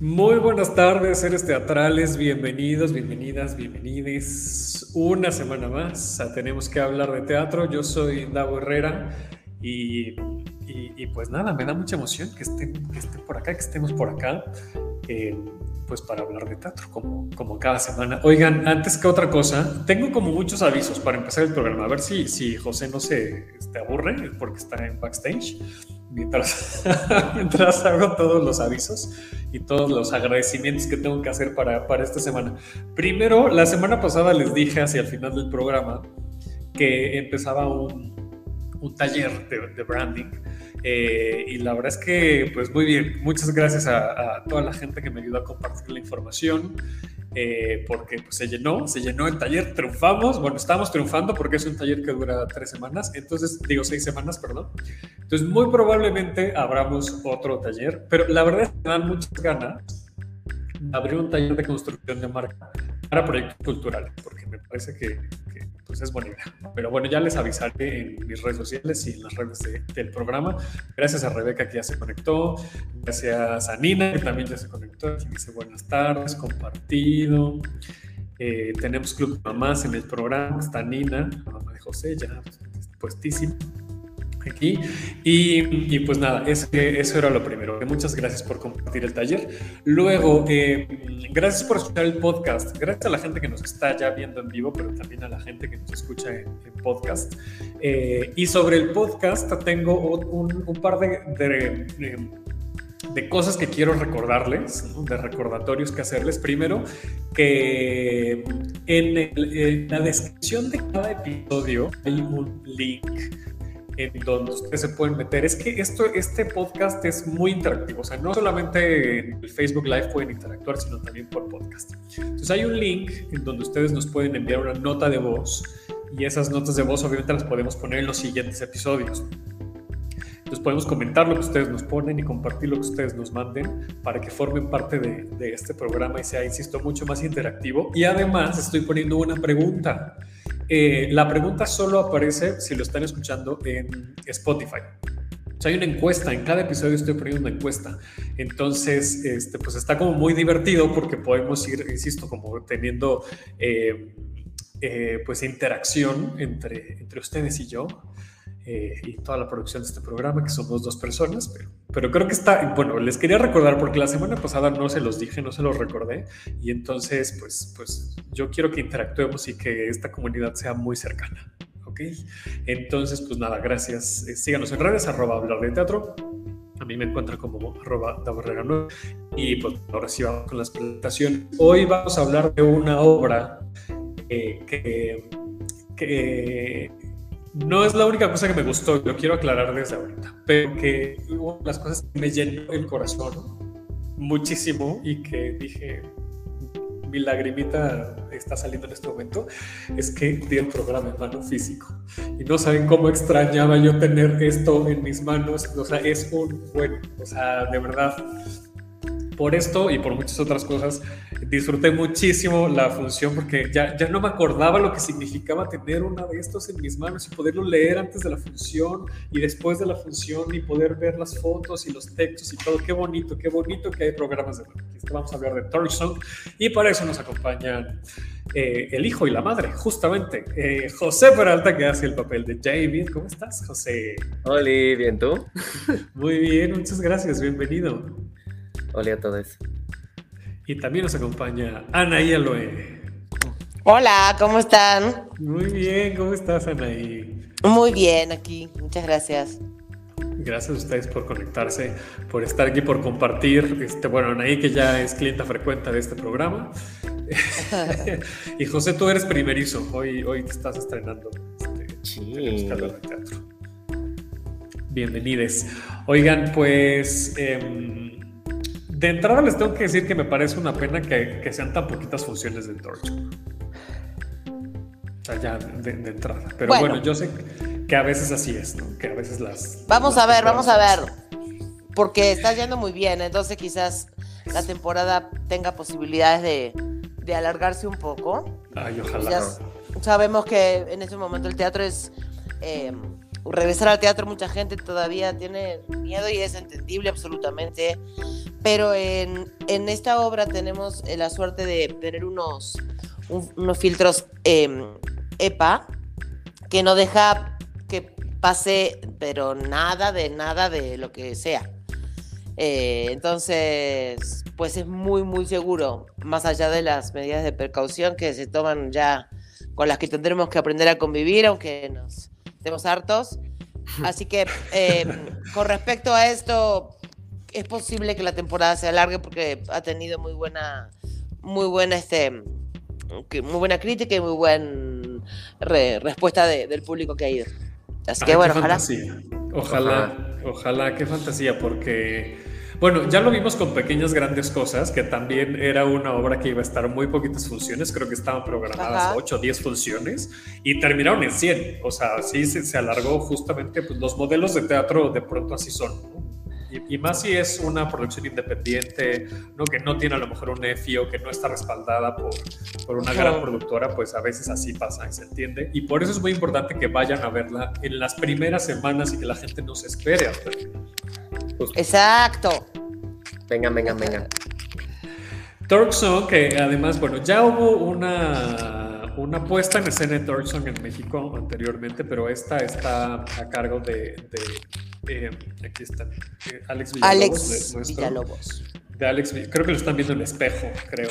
Muy buenas tardes, seres teatrales, bienvenidos, bienvenidas, bienvenides. Una semana más Tenemos que hablar de teatro. Yo soy Davo Herrera y, pues nada, me da mucha emoción que estén, que por acá, que estemos por acá. Eh, pues para hablar de teatro, como, como cada semana. Oigan, antes que otra cosa, tengo como muchos avisos para empezar el programa. A ver si, si José no se aburre porque está en backstage mientras, mientras hago todos los avisos y todos los agradecimientos que tengo que hacer para, para esta semana. Primero, la semana pasada les dije hacia el final del programa que empezaba un, un taller de, de branding eh, y la verdad es que, pues muy bien, muchas gracias a, toda la gente que me ayudó a compartir la información, eh, porque pues, se llenó, se llenó el taller, triunfamos, bueno, estamos triunfando porque es un taller que dura tres semanas, entonces, digo seis semanas, perdón. Entonces, muy probablemente abramos otro taller, pero la verdad es que me dan muchas ganas de abrir un taller de construcción de marca para proyectos culturales, porque me parece que pues es idea. Pero bueno, ya les avisaré en mis redes sociales y en las redes del programa. Gracias a Rebeca que ya se conectó, gracias a Nina que también ya se conectó, que dice buenas tardes, compartido. Eh, tenemos Club Mamás en el programa, está Nina, la mamá de José, ya puestísimo aquí. Y, pues nada, eso era lo primero. Muchas gracias por compartir el taller. Luego, eh, gracias por escuchar el podcast. Gracias a la gente que nos está ya viendo en vivo, pero también a la gente que nos escucha en, podcast. Eh, y sobre el podcast, tengo un, par de, de, cosas que quiero recordarles, de recordatorios que hacerles. Primero, que en, en la descripción de cada episodio hay un link en donde ustedes se pueden meter. Es que esto, este podcast es muy interactivo, o sea, no solamente en el Facebook Live pueden interactuar, sino también por podcast. Entonces hay un link en donde ustedes nos pueden enviar una nota de voz y esas notas de voz obviamente las podemos poner en los siguientes episodios. Entonces podemos comentar lo que ustedes nos ponen y compartir lo que ustedes nos manden para que formen parte de, de este programa y sea, insisto, mucho más interactivo. Y además estoy poniendo una pregunta. Eh, la pregunta solo aparece si lo están escuchando en Spotify. O sea, hay una encuesta, en cada episodio estoy poniendo una encuesta. Entonces, este, pues está como muy divertido porque podemos ir, insisto, como teniendo eh, eh, pues interacción entre, entre ustedes y yo. Eh, y toda la producción de este programa, que somos dos personas, pero, pero creo que está, bueno, les quería recordar porque la semana pasada no se los dije, no se los recordé, y entonces, pues, pues yo quiero que interactuemos y que esta comunidad sea muy cercana, ¿ok? Entonces, pues nada, gracias. Eh, síganos en redes, arroba hablar de teatro. A mí me encuentra como arroba da Y pues ahora sí vamos con las presentaciones. Hoy vamos a hablar de una obra eh, que, que no es la única cosa que me gustó, lo quiero aclarar desde ahorita, pero que hubo las cosas que me llenó el corazón muchísimo y que dije, mi lagrimita está saliendo en este momento, es que di el programa en mano físico. Y no saben cómo extrañaba yo tener esto en mis manos. O sea, es un bueno, o sea, de verdad, por esto y por muchas otras cosas, disfruté muchísimo la función porque ya, ya no me acordaba lo que significaba tener una de estos en mis manos y poderlo leer antes de la función y después de la función y poder ver las fotos y los textos y todo. Qué bonito, qué bonito que hay programas de Vamos a hablar de Torch Song y para eso nos acompañan eh, el hijo y la madre, justamente. Eh, José Peralta, que hace el papel de David. ¿Cómo estás, José? Hola, bien, ¿tú? Muy bien, muchas gracias, bienvenido. Hola a todos. Y también nos acompaña Anaí Aloe. Hola, ¿cómo están? Muy bien, ¿cómo estás, Anaí? Muy bien, aquí, muchas gracias. Gracias a ustedes por conectarse, por estar aquí, por compartir. Este, bueno, Anaí, que ya es clienta frecuente de este programa. y José, tú eres primerizo. Hoy, hoy te estás estrenando este, sí. teatro. Bienvenidos. Oigan, pues. Em, de entrada les tengo que decir que me parece una pena que, sean tan poquitas funciones de Torch. O sea, ya de, entrada. Pero bueno. yo sé que a veces así es, ¿no? Que a veces las... Vamos a ver, vamos a ver. Porque está yendo muy bien, entonces quizás la temporada tenga posibilidades de, alargarse un poco. Ay, ojalá. sabemos que en este momento el teatro es... Eh, regresar al teatro mucha gente todavía tiene miedo y es entendible absolutamente pero en, en esta obra tenemos eh, la suerte de tener unos, un- unos filtros em, EPA que no deja que pase, pero nada de nada de lo que sea. Eh, entonces, pues es muy, muy seguro, más allá de las medidas de precaución que se toman ya, con las que tendremos que aprender a convivir, aunque nos estemos hartos. Así que, eh, con respecto a esto, es posible que la temporada se alargue porque ha tenido muy buena, muy buena, este, muy buena crítica y muy buena respuesta de- del público que ha ido. Así que Ay, bueno, qué ojalá. fantasía. Ojalá, ojalá, qué fantasía, porque, bueno, ya lo vimos con pequeñas grandes cosas, que también era una obra que iba a estar muy poquitas funciones, creo que estaban programadas Ajá. 8 o 10 funciones, y terminaron en 100, o sea, sí se, se alargó justamente, pues los modelos de teatro de pronto así son. Y, y más si es una producción independiente, ¿no? que no tiene a lo mejor un EFIO, que no está respaldada por, por una gran productora, pues a veces así pasa y se entiende. Y por eso es muy importante que vayan a verla en las primeras semanas y que la gente no se espere hasta. Exacto. Venga, venga, venga. Torxon, que además, bueno, ya hubo una, una puesta en escena de Torxon en México anteriormente, pero esta está a cargo de, de, eh, aquí está, eh, Alex Villalobos. Alex de nuestro- Villalobos. de Alex, creo que lo están viendo en espejo, creo.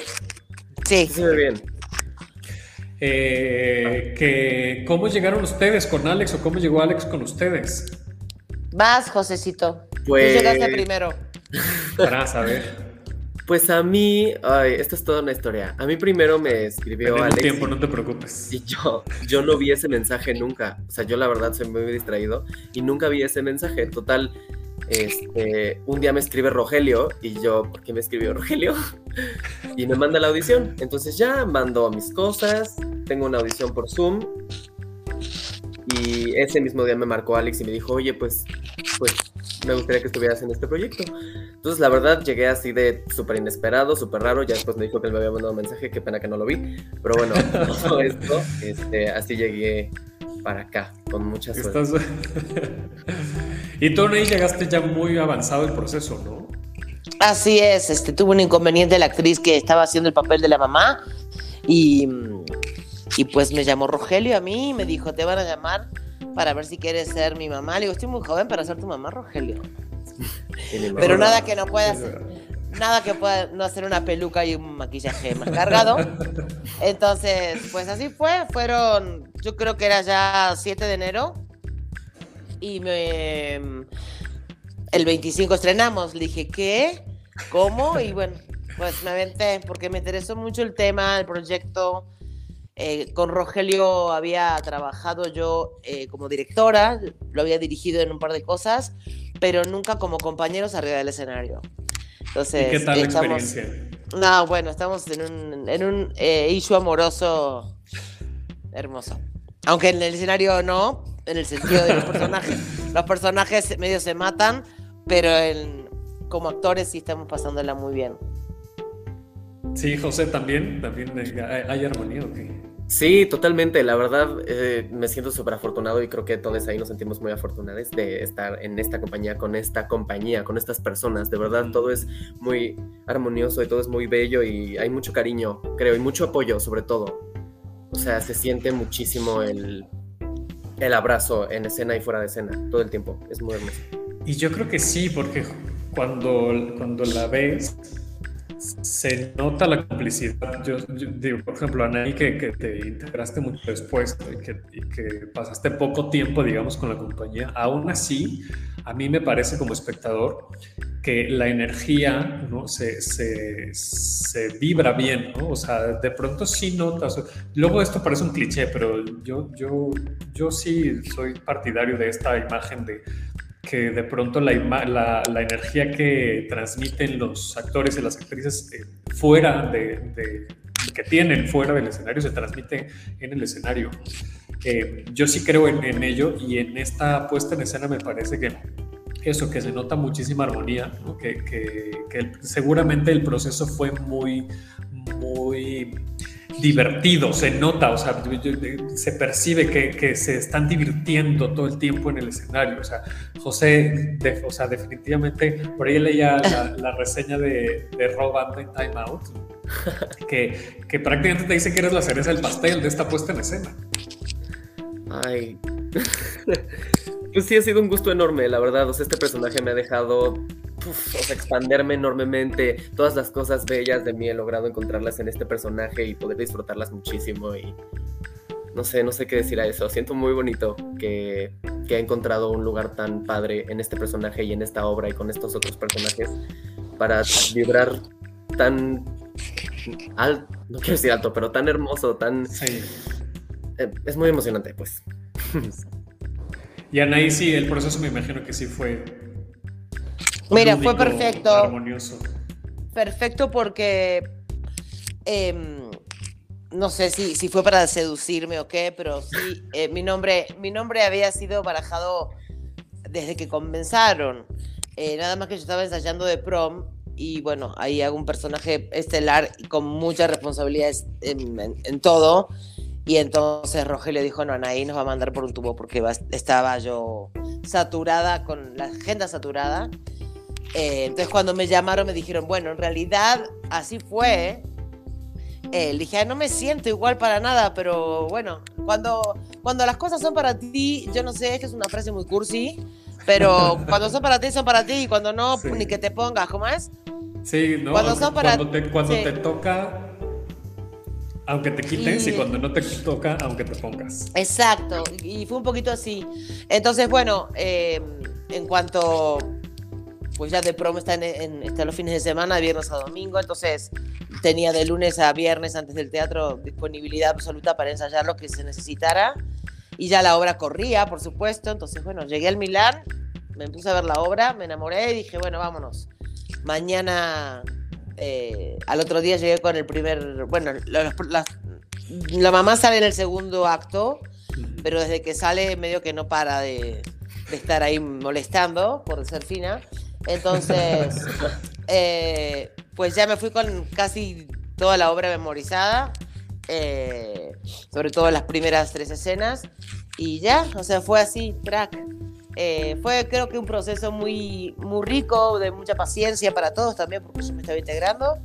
Sí. Sí se ve bien. Eh, que, ¿Cómo llegaron ustedes con Alex o cómo llegó Alex con ustedes? Vas, Josecito. Pues- Tú llegaste primero. Para saber. Pues a mí, ay, esto es toda una historia. A mí primero me escribió Tenemos Alex tiempo, no te preocupes. y yo, yo no vi ese mensaje nunca. O sea, yo la verdad soy muy distraído y nunca vi ese mensaje. Total, este, un día me escribe Rogelio y yo, ¿por qué me escribió Rogelio? Y me manda la audición. Entonces ya mando mis cosas, tengo una audición por Zoom y ese mismo día me marcó Alex y me dijo, oye, pues, pues me gustaría que estuvieras en este proyecto. Entonces, la verdad, llegué así de súper inesperado, súper raro. Ya después me dijo que él me había mandado un mensaje, qué pena que no lo vi. Pero bueno, todo esto, este, así llegué para acá, con mucha suerte. Estás... y tú, Ney, llegaste ya muy avanzado el proceso, ¿no? Así es, este, tuvo un inconveniente la actriz que estaba haciendo el papel de la mamá y, y pues me llamó Rogelio a mí y me dijo, te van a llamar para ver si quieres ser mi mamá. Le digo, estoy muy joven para ser tu mamá, Rogelio. Pero nada que no pueda hacer, nada que pueda no hacer una peluca y un maquillaje más cargado. Entonces, pues así fue. Fueron, yo creo que era ya 7 de enero. Y me, el 25 estrenamos. Le dije, ¿qué? ¿Cómo? Y bueno, pues me aventé porque me interesó mucho el tema, el proyecto. Eh, con Rogelio había trabajado yo eh, como directora, lo había dirigido en un par de cosas, pero nunca como compañeros arriba del escenario. Entonces, ¿Y qué tal la estamos- experiencia? no, bueno, estamos en un, en un eh, issue amoroso hermoso. Aunque en el escenario no, en el sentido de los personajes. los personajes medio se matan, pero en- como actores sí estamos pasándola muy bien. Sí, José, también, también hay, hay armonía, ¿o qué? Sí, totalmente. La verdad, eh, me siento súper afortunado y creo que todos ahí nos sentimos muy afortunados de estar en esta compañía, con esta compañía, con estas personas. De verdad, todo es muy armonioso y todo es muy bello y hay mucho cariño, creo, y mucho apoyo sobre todo. O sea, se siente muchísimo el, el abrazo en escena y fuera de escena, todo el tiempo. Es muy hermoso. Y yo creo que sí, porque cuando, cuando la ves, se nota la complicidad. Yo, digo, por ejemplo, Anaí, que, que te integraste mucho después y que, pasaste poco tiempo, digamos, con la compañía, aún así, a mí me parece como espectador que la energía ¿no? se, vibra bien. O sea, de pronto sí notas. Luego esto parece un cliché, pero yo, yo, yo sí soy partidario de esta imagen de que de pronto la, la, la energía que transmiten los actores y las actrices eh, fuera de, de- que tienen fuera del escenario se transmite en el escenario. Eh, yo sí creo en, en ello y en esta puesta en escena me parece que eso, que se nota muchísima armonía, ¿no? que, que- que seguramente el proceso fue muy, muy divertido, se nota, o sea, se percibe que, se están divirtiendo todo el tiempo en el escenario. O sea, José, o sea, definitivamente, por ahí leía la, reseña de, de Rob en Time Out, que, que prácticamente te dice que eres la cereza del pastel de esta puesta en escena. Ay. pues sí, ha sido un gusto enorme, la verdad. O sea, este personaje me ha dejado expanderme enormemente. Todas las cosas bellas de mí he logrado encontrarlas en este personaje y poder disfrutarlas muchísimo. Y no sé, no sé qué decir a eso. Siento muy bonito que, que he encontrado un lugar tan padre en este personaje y en esta obra y con estos otros personajes para vibrar tan alto, no quiero decir alto, pero tan hermoso, tan... Eh, es muy emocionante, pues. Y Anaí sí, el proceso me imagino que sí fue Mira, fue perfecto. Armonioso. Perfecto porque em, no sé si, si fue para seducirme o qué, pero sí, eh, mi, nombre, mi nombre había sido barajado desde que comenzaron. Eh, nada más que yo estaba ensayando de prom y bueno, ahí hago un personaje estelar y con muchas responsabilidades en, todo. Y entonces Rogelio dijo, no, Anaí nos va a mandar por un tubo porque estaba yo saturada, con la agenda saturada. Eh, entonces cuando me llamaron me dijeron, bueno, en realidad así fue. Eh, le dije, no me siento igual para nada, pero bueno, cuando, cuando las cosas son para ti, yo no sé, es que es una frase muy cursi, pero cuando son para ti, son para ti, y cuando no, ni que te pongas, ¿cómo es? Sí, ¿no? Cuando, son para cuando, te, cuando te toca, aunque te quites, y... cuando no te toca, aunque te pongas. Exacto, y fue un poquito así. Entonces, bueno, eh, en cuanto pues ya de promo está en, los fines de semana, de viernes a domingo, entonces tenía de lunes a viernes antes del teatro disponibilidad absoluta para ensayar lo que se necesitara y ya la obra corría, por supuesto, entonces bueno, llegué al Milán, me puse a ver la obra, me enamoré y dije, bueno, vámonos. Mañana, eh, al otro día llegué con el primer, bueno, la, mamá sale en el segundo acto, pero desde que sale medio que no para de estar ahí molestando, por ser fina. Entonces, eh, pues ya me fui con casi toda la obra memorizada, eh, sobre todo las primeras tres escenas, y ya, o sea, fue así, crack. Eh, fue creo que un proceso muy, muy rico, de mucha paciencia para todos también, porque yo me estaba integrando,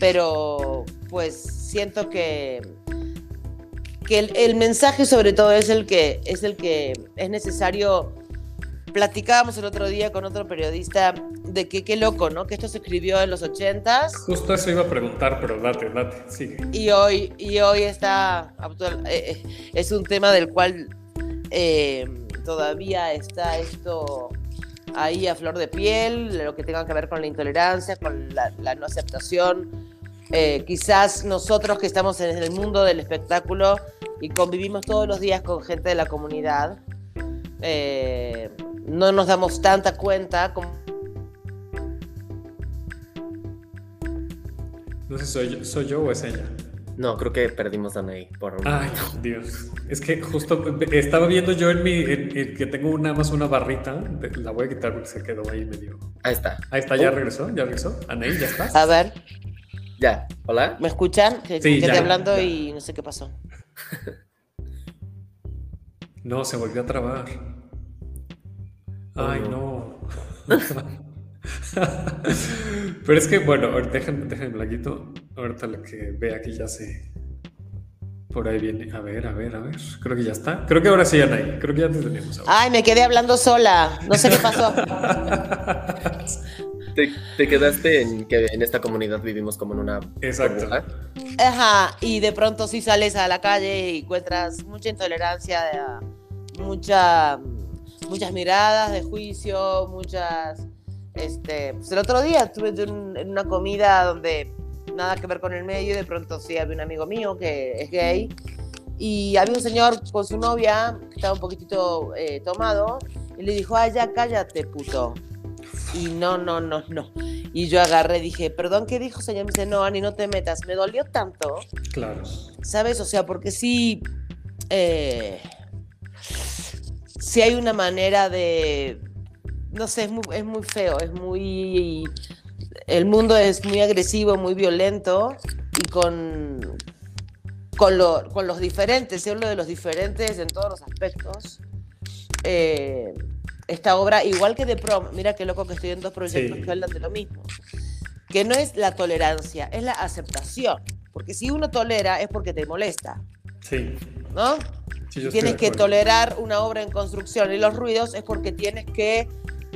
pero pues siento que, que el, el mensaje sobre todo es el que es, el que es necesario platicábamos el otro día con otro periodista de que qué loco, ¿no? Que esto se escribió en los ochentas. Justo eso iba a preguntar, pero date, date, sigue. Y hoy, y hoy está, eh, eh, es un tema del cual eh, todavía está esto ahí a flor de piel, lo que tenga que ver con la intolerancia, con la, no aceptación. quizás nosotros que estamos en el mundo del espectáculo y convivimos todos los días con gente de la comunidad, eh, no nos damos tanta cuenta como... No sé, ¿soy yo, soy yo o es ella? No, creo que perdimos a Ney por un Ay, Dios. Es que justo estaba viendo yo en mi. que tengo nada más una barrita. La voy a quitar porque se quedó ahí medio. Ahí está. Ahí está, ya oh. regresó. Ya regresó. Aney, ya estás. A ver. Ya. Hola. ¿Me escuchan? Que sí, quedé hablando y no sé qué pasó. no, se volvió a trabar. Ay, no. Pero es que, bueno, déjenme, déjenme blanquito. Ahorita lo que ve aquí ya se. Por ahí viene. A ver, a ver, a ver. Creo que ya está. Creo que ahora sí ya no hay. Creo que ya te teníamos. Ay, me quedé hablando sola. No sé qué pasó. te, quedaste en que en esta comunidad vivimos como en una. Exacto. Ajá. Y de pronto sí sales a la calle y encuentras mucha intolerancia, mucha muchas miradas de juicio, muchas... Este, pues el otro día estuve en una comida donde nada que ver con el medio y de pronto sí había un amigo mío que es gay y había un señor con su novia que estaba un poquitito eh, tomado y le dijo, ay, ya cállate, puto. Y no, no, no, no. Y yo agarré, dije, perdón, ¿qué dijo, señor? Me dice, no, Ani, no te metas. Me dolió tanto. Claro. ¿Sabes? O sea, porque sí... Eh, si hay una manera de, no sé, es muy, es muy feo, es muy, el mundo es muy agresivo, muy violento y con, con, lo, con los diferentes, se hablo de los diferentes en todos los aspectos. Eh, esta obra, igual que de prom, mira qué loco que estoy en dos proyectos que hablan de lo mismo, que no es la tolerancia, es la aceptación, porque si uno tolera es porque te molesta. Sí. ¿No? tienes que tolerar una obra en construcción y los ruidos es porque tienes que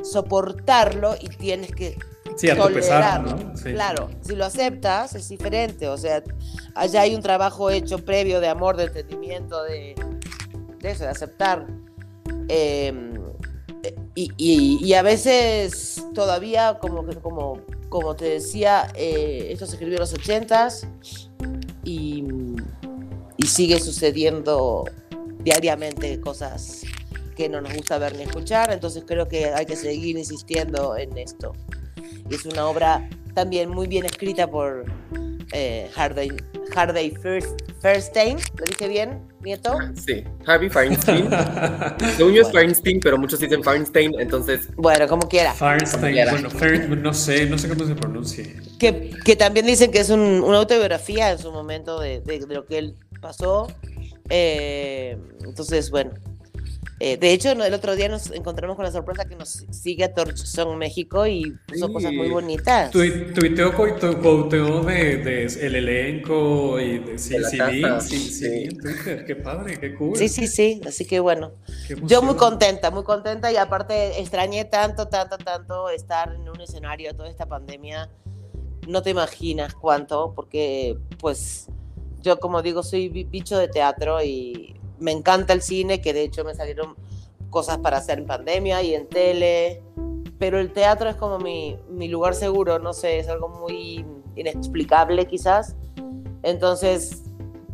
soportarlo y tienes que sí, tolerarlo. Claro, si lo aceptas es diferente, o sea, allá hay un trabajo hecho previo de amor, de entendimiento, de, de eso, de aceptar. Em, y, a veces todavía, como, como, como te decía, eh, esto se escribió en los ochentas y, y sigue sucediendo diariamente cosas que no nos gusta ver ni escuchar, entonces creo que hay que seguir insistiendo en esto. Y es una obra también muy bien escrita por eh, Hardy, Harvey Feinstein, ¿lo dije bien, nieto? Sí, Harvey Feinstein. Según yo es Feinstein, pero muchos dicen Feinstein, entonces... Bueno, como quiera. Feinstein, bueno, no sé, no sé cómo se pronuncia. Que, que también dicen que es un, una autobiografía en su momento de, de, de lo que él pasó. Eh, entonces, bueno, eh, de hecho, el otro día nos encontramos con la sorpresa que nos sigue a Torch Song México y son cosas muy bonitas. Tuiteo tuiteo de, de, el elenco y de sí, sí, sí, Twitter. Qué padre, qué cool. Sí, sí, sí. Así que bueno, yo muy contenta, muy contenta y aparte extrañé tanto, tanto, tanto estar en un escenario toda esta pandemia. No te imaginas cuánto, porque pues yo como digo soy bicho de teatro y me encanta el cine, que de hecho me salieron cosas para hacer en pandemia y en tele, pero el teatro es como mi, mi lugar seguro, no sé, es algo muy inexplicable quizás. Entonces,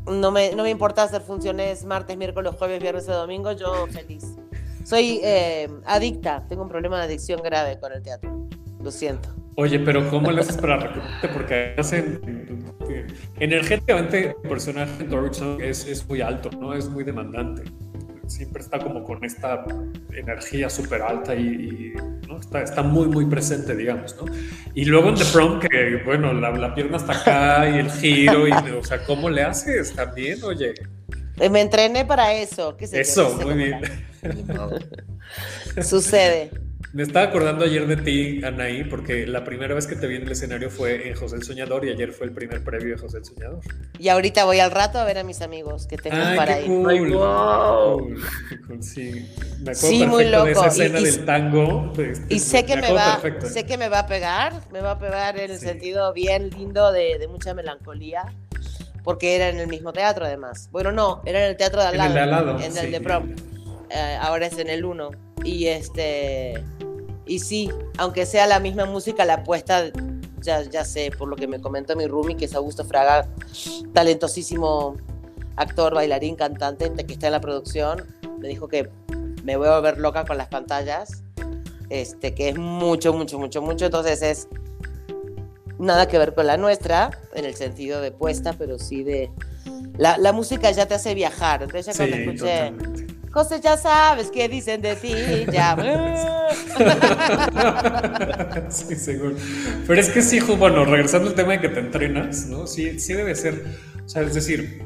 no me, no me importa hacer funciones martes, miércoles, jueves, viernes o domingo, yo feliz. Soy eh, adicta, tengo un problema de adicción grave con el teatro, lo siento. Oye, pero ¿cómo le haces para recuperarte? Porque hacen energéticamente el personaje de es, es muy alto, ¿no? Es muy demandante. Siempre está como con esta energía súper alta y, ¿no? está, está, muy, muy presente, digamos, ¿no? Y luego en The Prom, que, bueno, la, la pierna está acá y el giro, y, o sea, ¿cómo le haces también, oye? Me entrené para eso. ¿Qué eso, muy bien. Sucede. Me estaba acordando ayer de ti, Anaí, porque la primera vez que te vi en el escenario fue en José el Soñador y ayer fue el primer previo de José el Soñador. Y ahorita voy al rato a ver a mis amigos que tengo para ir. Cool, wow. Sí, me acuerdo sí, muy loco. de esa escena del tango. Este, y sé que me, va, sé que me va a pegar, me va a pegar en el sentido bien lindo de, de, mucha melancolía, porque era en el mismo teatro además. Bueno, no, era en el teatro de al lado, en el de, al lado, en el de prom. Eh, ahora es en el 1. Y este y sí, aunque sea la misma música, la apuesta, ya, ya sé, por lo que me comentó mi roomie, que es Augusto Fraga, talentosísimo actor, bailarín, cantante, que está en la producción, me dijo que me voy a volver loca con las pantallas, este, que es mucho, mucho, mucho, mucho, entonces es nada que ver con la nuestra, en el sentido de puesta, pero sí de... La, la música ya te hace viajar, entonces ya cuando escuché... José, ya sabes qué dicen de ti, ya. sí, seguro. Pero es que sí, bueno, regresando al tema de que te entrenas, ¿no? Sí, sí debe ser, o sea, es decir,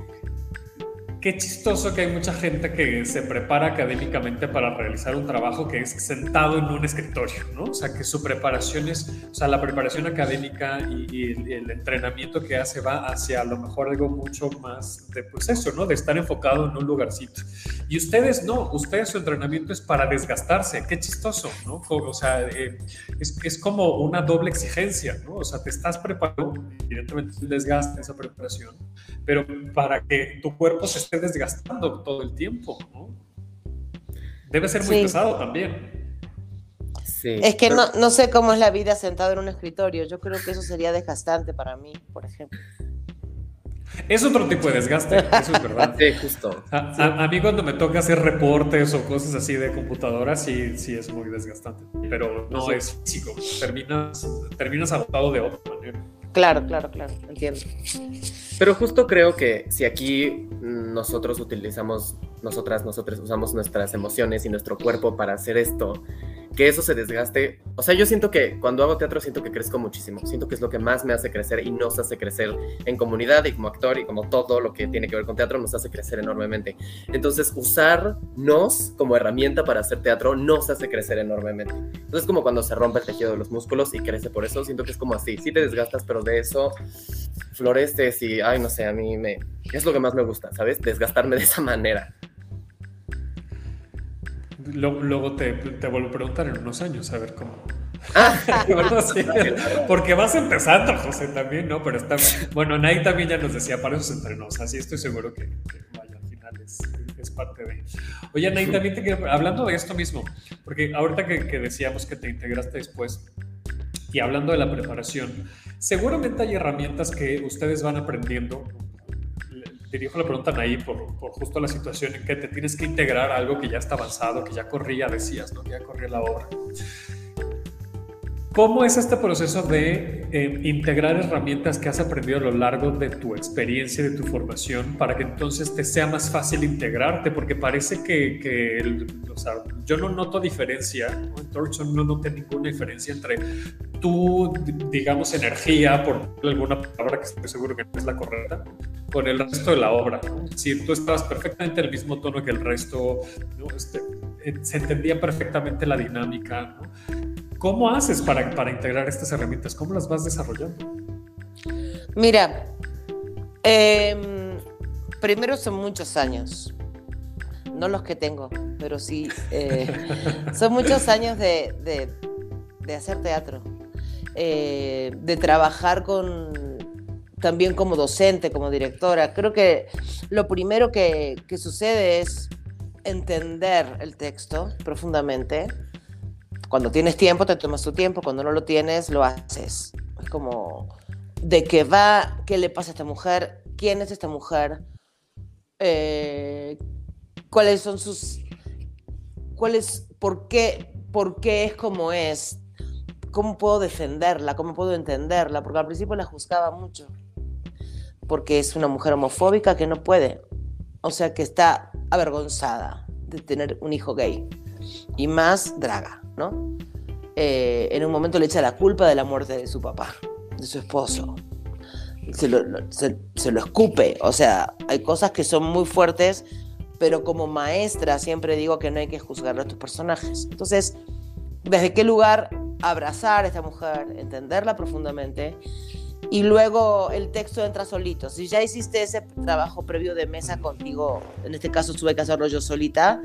Qué chistoso que hay mucha gente que se prepara académicamente para realizar un trabajo que es sentado en un escritorio, ¿no? O sea, que su preparación es, o sea, la preparación académica y, el, entrenamiento que hace va hacia a lo mejor algo mucho más de, pues eso, ¿no? De estar enfocado en un lugarcito. Y ustedes no, ustedes su entrenamiento es para desgastarse. Qué chistoso, ¿no? O sea, eh, es, es, como una doble exigencia, ¿no? O sea, te estás preparando, evidentemente desgaste esa preparación, pero para que tu cuerpo se esté desgastando todo el tiempo, ¿no? Debe ser muy pesado también. Sí, es que no, no, sé cómo es la vida sentado en un escritorio. Yo creo que eso sería desgastante para mí, por ejemplo. Es otro tipo de desgaste, eso es verdad. Sí, justo. A, mí cuando me toca hacer reportes o cosas así de computadora, sí, sí es muy desgastante. Pero no es físico. Terminas, terminas agotado de otra manera. Claro, claro, claro, entiendo. Pero justo creo que si aquí nosotros utilizamos, nosotras, nosotros usamos nuestras emociones y nuestro cuerpo para hacer esto, que eso se desgaste. O sea, yo siento que cuando hago teatro siento que crezco muchísimo. Siento que es lo que más me hace crecer y nos hace crecer en comunidad y como actor y como todo lo que tiene que ver con teatro nos hace crecer enormemente. Entonces, usarnos como herramienta para hacer teatro nos hace crecer enormemente. Entonces, como cuando se rompe el tejido de los músculos y crece por eso, siento que es como así. Sí te desgastas, pero de eso floreces y, ay, no sé, a mí me... Es lo que más me gusta, ¿sabes? Desgastarme de esa manera. Luego, te, vuelvo a preguntar en unos años, a ver cómo. porque vas empezando, José, también, ¿no? Pero está. Bueno, Nay también ya nos decía, para eso se entrenó. así estoy seguro que, vaya, al final es, parte de. Oye, Nay, también te quiero. Hablando de esto mismo, porque ahorita que, que decíamos que te integraste después, y hablando de la preparación, seguramente hay herramientas que ustedes van aprendiendo dirijo la pregunta ahí por, por, justo la situación en que te tienes que integrar algo que ya está avanzado, que ya corría, decías, ¿no? que ya corría la obra. ¿Cómo es este proceso de eh, integrar herramientas que has aprendido a lo largo de tu experiencia, de tu formación, para que entonces te sea más fácil integrarte? Porque parece que, que o sea, yo no noto diferencia, en Torchon no noté ninguna diferencia entre tu, digamos, energía, por alguna palabra que estoy seguro que no es la correcta, con el resto de la obra. Si tú estabas perfectamente en el mismo tono que el resto, este, eh, se entendía perfectamente la dinámica. ¿no? ¿Cómo haces para, para integrar estas herramientas? ¿Cómo las vas desarrollando? Mira, em, primero son muchos años, no los que tengo, pero sí, eh, son muchos años de, de, hacer teatro, eh, de trabajar con, también como docente, como directora. Creo que lo primero que, que sucede es entender el texto profundamente cuando tienes tiempo, te tomas tu tiempo, cuando no lo tienes, lo haces. Es como, ¿de qué va? ¿Qué le pasa a esta mujer? ¿Quién es esta mujer? Eh, ¿Cuáles son sus... ¿Cuáles, por qué, por qué es como es? ¿Cómo puedo defenderla? ¿Cómo puedo entenderla? Porque al principio la juzgaba mucho. Porque es una mujer homofóbica que no puede. O sea, que está avergonzada de tener un hijo gay. Y más draga. Eh, en un momento le echa la culpa de la muerte de su papá, de su esposo. Se lo, se, escupe. O sea, hay cosas que son muy fuertes, pero como maestra siempre digo que no hay que juzgar a tus personajes. Entonces, ¿desde qué lugar abrazar a esta mujer, entenderla profundamente? Y luego el texto entra solito. Si ya hiciste ese trabajo previo de mesa contigo, en este caso tuve que hacerlo yo solita,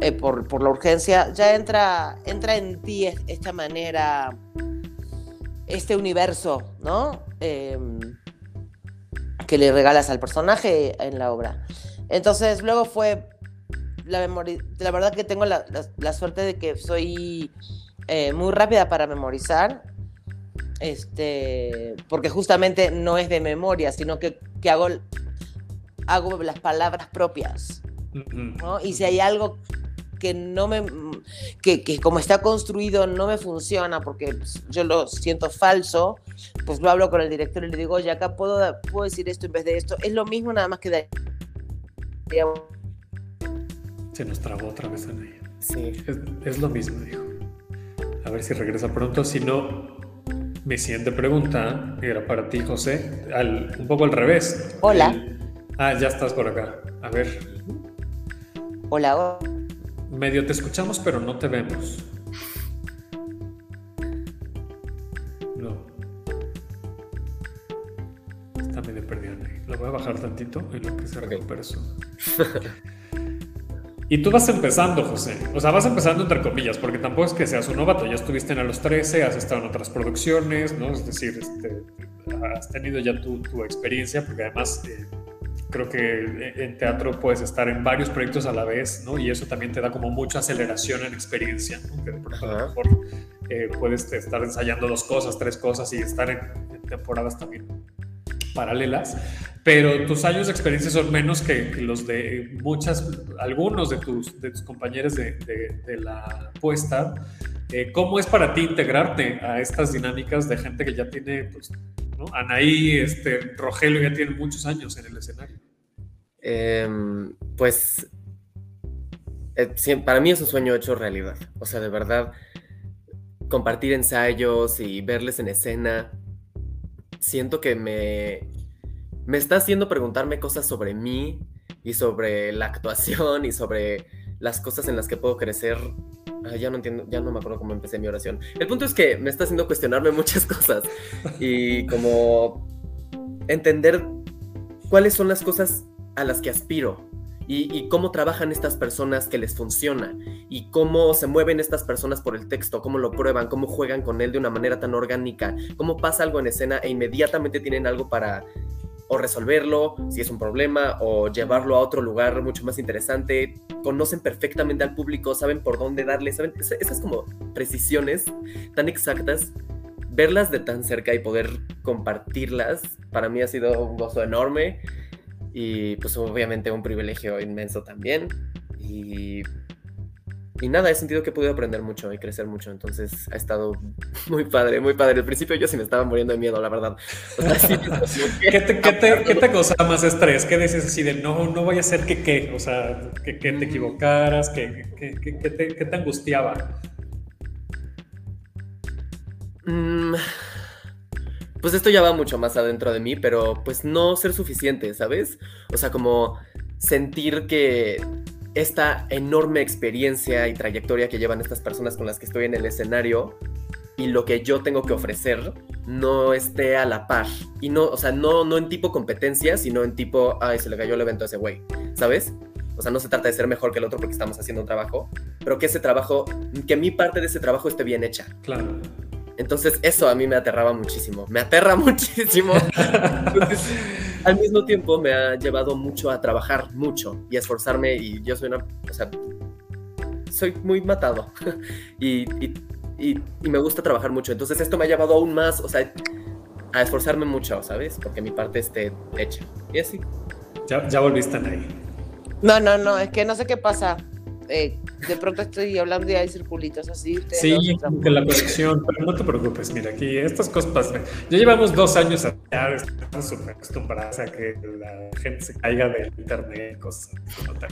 eh, por, la urgencia, ya entra, entra en ti esta manera, este universo, ¿no? Em, que le regalas al personaje en la obra. Entonces, luego fue la memoria. La verdad que tengo la, suerte de que soy eh, muy rápida para memorizar. Este, porque justamente no es de memoria, sino que, que hago, hago las palabras propias. ¿no? Y si hay algo que no me, que, que, como está construido no me funciona porque yo lo siento falso, pues lo hablo con el director y le digo, oye, acá puedo, puedo decir esto en vez de esto. Es lo mismo nada más que de... Se nos trabó otra vez en ella. Sí. Es, lo mismo, dijo. A ver si regresa pronto. Si no, mi siguiente pregunta era para ti, José, al, un poco al revés. Hola. ah, ya estás por acá. A ver. Hola, hola. Medio te escuchamos, pero no te vemos. No. Está medio perdido ahí. Lo voy a bajar tantito en lo que se recupera eso. Y tú vas empezando, José. O sea, vas empezando entre comillas, porque tampoco es que seas un novato. Ya estuviste en los 13, has estado en otras producciones, ¿no? Es decir, este, has tenido ya tu, tu experiencia, porque además eh, creo que en teatro puedes estar en varios proyectos a la vez, ¿no? Y eso también te da como mucha aceleración en experiencia, ¿no? Que por ejemplo, a lo mejor eh, puedes estar ensayando dos cosas, tres cosas y estar en, temporadas también paralelas, pero tus años de experiencia son menos que, los de muchas, algunos de tus, de tus compañeros de, de, la puesta. Eh, ¿Cómo es para ti integrarte a estas dinámicas de gente que ya tiene pues, Anaí, este, Rogelio ya tiene muchos años en el escenario. Em, pues eh, para mí es un sueño hecho realidad. O sea, de verdad, compartir ensayos y verles en escena, siento que me, me está haciendo preguntarme cosas sobre mí y sobre la actuación y sobre las cosas en las que puedo crecer. Ah, ya no entiendo, ya no me acuerdo cómo empecé mi oración. El punto es que me está haciendo cuestionarme muchas cosas y como entender cuáles son las cosas a las que aspiro y, cómo trabajan estas personas que les funciona y cómo se mueven estas personas por el texto, cómo lo prueban, cómo juegan con él de una manera tan orgánica, cómo pasa algo en escena e inmediatamente tienen algo para o resolverlo, si es un problema, o llevarlo a otro lugar mucho más interesante. Conocen perfectamente al público, saben por dónde darle, saben esas como precisiones tan exactas. Verlas de tan cerca y poder compartirlas, para mí ha sido un gozo enorme y pues obviamente un privilegio inmenso también. Y nada, he sentido que he podido aprender mucho y crecer mucho, entonces ha estado muy padre, muy padre. Al principio yo sí me estaba muriendo de miedo, la verdad. ¿Qué, te, qué, te, ¿Qué, causaba más estrés? ¿Qué decías así de no, no voy a hacer que qué? O sea, que, te equivocaras, que, te, te, angustiaba. Mm, pues esto ya va mucho más adentro de mí, pero pues no ser suficiente, ¿sabes? O sea, como sentir que esta enorme experiencia y trayectoria que llevan estas personas con las que estoy en el escenario y lo que yo tengo que ofrecer no esté a la par. Y no, o sea, no, no en tipo competencia, sino en tipo, ay, se le cayó el evento a ese güey, ¿sabes? O sea, no se trata de ser mejor que el otro porque estamos haciendo un trabajo, pero que ese trabajo, que mi parte de ese trabajo esté bien hecha. Claro. Entonces, eso a mí me aterraba muchísimo. Me aterra muchísimo. al mismo tiempo me ha llevado mucho a trabajar mucho y a esforzarme y yo soy una, o sea, soy muy matado y, y, me gusta trabajar mucho. Entonces esto me ha llevado aún más, o sea, a esforzarme mucho, ¿sabes? Porque mi parte esté hecha. Y así. Ya, ya volviste ahí. No, no, no, es que no sé qué pasa. Eh, de pronto estoy hablando y hay circulitos así. Sí, que la conexión, pero no te preocupes, mira, aquí estas cosas Ya llevamos dos años ya estamos súper acostumbrados a que la gente se caiga del internet cosas, no te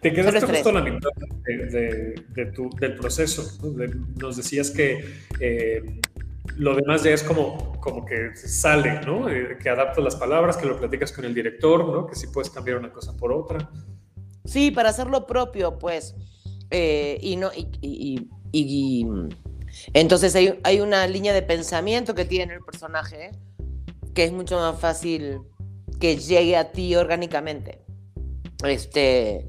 Te quedaste justo la mitad de, tu, del proceso. nos decías que eh, lo demás ya es como, como que sale, ¿no? Eh, que adaptas las palabras, que lo platicas con el director, ¿no? Que si puedes cambiar una cosa por otra. Sí, para hacer lo propio, pues. Eh, y no, y, entonces hay, hay, una línea de pensamiento que tiene el personaje que es mucho más fácil que llegue a ti orgánicamente. Este,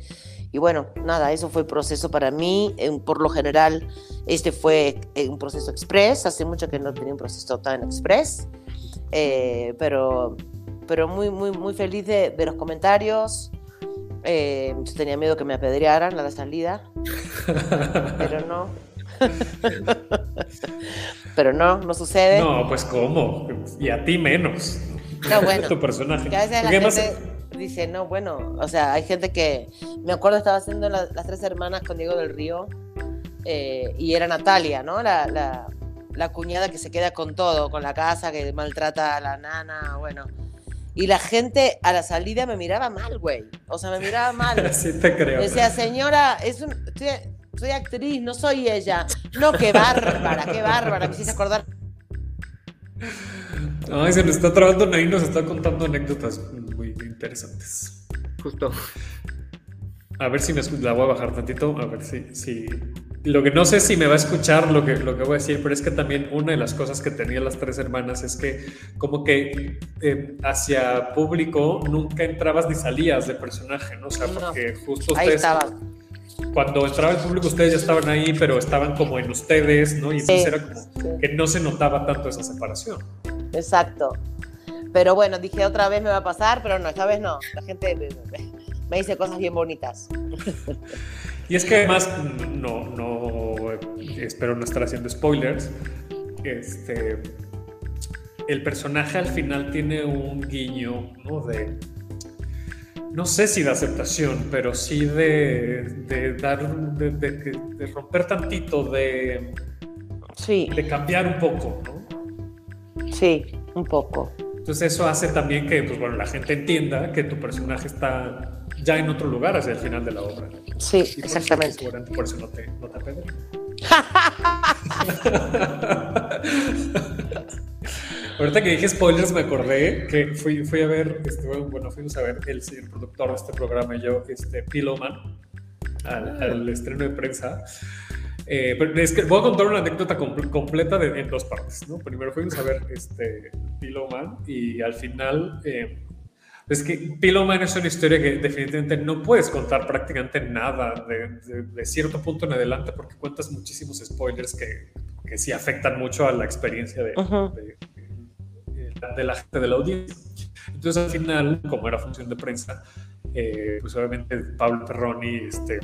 y bueno, nada, eso fue el proceso para mí. Por lo general, este fue un proceso express. Hace mucho que no tenía un proceso tan express. Eh, pero, pero muy, muy, muy feliz de, de los comentarios. Eh, tenía miedo que me apedrearan a la salida, pero no. pero no, no sucede. No, pues cómo, y a ti menos. No, bueno. tu personaje. a veces la gente dice, no, bueno, o sea, hay gente que, me acuerdo estaba haciendo las tres hermanas con Diego del Río eh, y era Natalia, ¿no? La, la, la cuñada que se queda con todo, con la casa, que maltrata a la nana, bueno y la gente a la salida me miraba mal, güey. O sea, me miraba mal. sí, te creo. Decía, señora, es un, soy, actriz, no soy ella. No, qué bárbara, qué bárbara. Me hiciste acordar. Ay, se nos está trabando ahí, nos está contando anécdotas muy interesantes. Justo. A ver si me la voy a bajar tantito, a ver si, si lo que no sé si me va a escuchar lo que, lo que voy a decir, pero es que también una de las cosas que tenían las tres hermanas es que como que eh, hacia público nunca entrabas ni salías de personaje, ¿no? O sea, porque justo ustedes... Cuando entraba el público ustedes ya estaban ahí, pero estaban como en ustedes, ¿no? Y entonces era como que no se notaba tanto esa separación. Exacto. Pero bueno, dije otra vez me va a pasar, pero no, esta vez no. La gente me dice cosas bien bonitas. Y es que además, no, no, espero no estar haciendo spoilers, este, el personaje al final tiene un guiño, ¿no? De, no sé si de aceptación, pero sí de, de dar, de, de, romper tantito, de, sí. de cambiar un poco, ¿no? Sí, un poco. Entonces eso hace también que, pues bueno, la gente entienda que tu personaje está ya en otro lugar hacia el final de la obra. Sí, exactamente. Por, eso no te, no te Ahorita que dije spoilers me acordé que fui, fui a ver, este, bueno, fuimos a ver el, productor de este programa y yo, este, Pillowman, al, al estreno de prensa. Eh, pero es que voy a contar una anécdota completa de, en dos partes. ¿no? Primero fuimos a ver este, Pillowman y al final eh, es que Pillowman es una historia que definitivamente no puedes contar prácticamente nada de, de, cierto punto en adelante porque cuentas muchísimos spoilers que, que sí afectan mucho a la experiencia de, uh -huh. de, de, la gente de la audiencia. Entonces al final, como era función de prensa, eh, pues obviamente Pablo Perroni, este,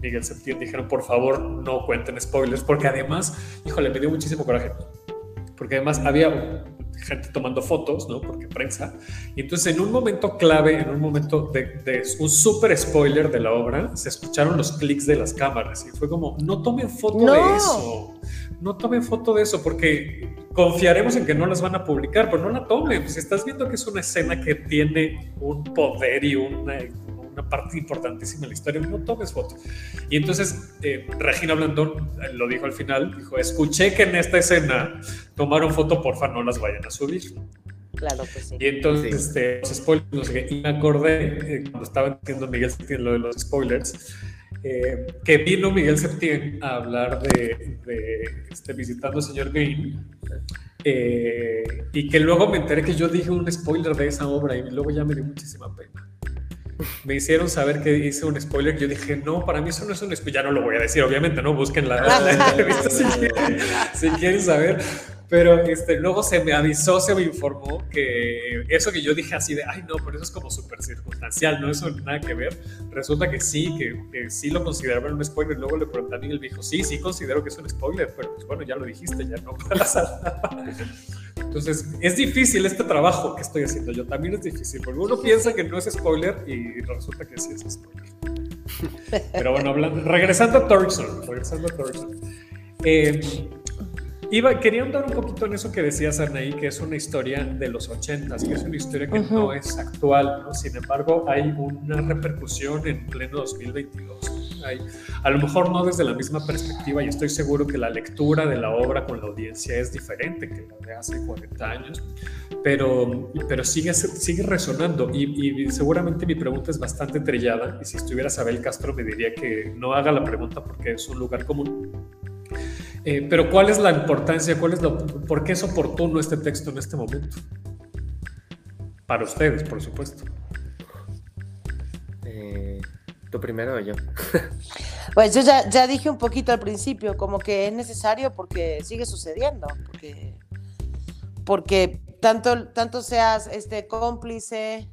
Miguel Septién dijeron por favor no cuenten spoilers porque además, híjole, me dio muchísimo coraje porque además había gente tomando fotos, ¿no? Porque prensa. Y entonces en un momento clave, en un momento de, de un súper spoiler de la obra, se escucharon los clics de las cámaras y fue como, no tomen foto no. de eso, no tomen foto de eso porque confiaremos en que no las van a publicar, pero no la tomen. Si estás viendo que es una escena que tiene un poder y una, una parte importantísima de la historia, no tomes fotos. Y entonces eh, Regina Blandón lo dijo al final, dijo, escuché que en esta escena tomaron foto, porfa, no las vayan a subir. Claro que sí. Y entonces, sí. este, los spoilers, no sé qué, y me acordé, eh, cuando estaba diciendo Miguel Septién lo de los spoilers, eh, que vino Miguel Septién a hablar de, de este, visitando al señor Green, eh, y que luego me enteré que yo dije un spoiler de esa obra y luego ya me dio muchísima pena me hicieron saber que hice un spoiler. Yo dije, no, para mí eso no es un spoiler. Ya no lo voy a decir, obviamente, ¿no? Busquen la, la entrevista si, quieren, si quieren saber. Pero este, luego se me avisó, se me informó que eso que yo dije así de, ay no, pero eso es como súper circunstancial, no eso nada que ver. Resulta que sí, que, que sí lo consideraban un spoiler. Luego le pregunté a Miguel, me dijo, sí, sí considero que es un spoiler, pero pues bueno, ya lo dijiste, ya no pasa nada. Entonces, es difícil este trabajo que estoy haciendo yo, también es difícil, porque uno piensa que no es spoiler y resulta que sí es spoiler. Pero bueno, hablando, regresando a Torson, regresando a Torson. Eh, Iba, quería andar un poquito en eso que decías, Anaí, que es una historia de los ochentas, que es una historia que uh -huh. no es actual, ¿no? Sin embargo, hay una repercusión en pleno 2022. Hay, a lo mejor no desde la misma perspectiva, y estoy seguro que la lectura de la obra con la audiencia es diferente que la de hace 40 años, pero, pero sigue, sigue resonando. Y, y seguramente mi pregunta es bastante trillada, y si estuviera Sabel Castro me diría que no haga la pregunta porque es un lugar común eh, pero ¿cuál es la importancia? ¿Cuál es lo, ¿Por qué es oportuno este texto en este momento? Para ustedes, por supuesto. Eh, ¿Tú primero o yo? pues yo ya, ya, dije un poquito al principio, como que es necesario porque sigue sucediendo, porque, porque tanto, tanto seas este cómplice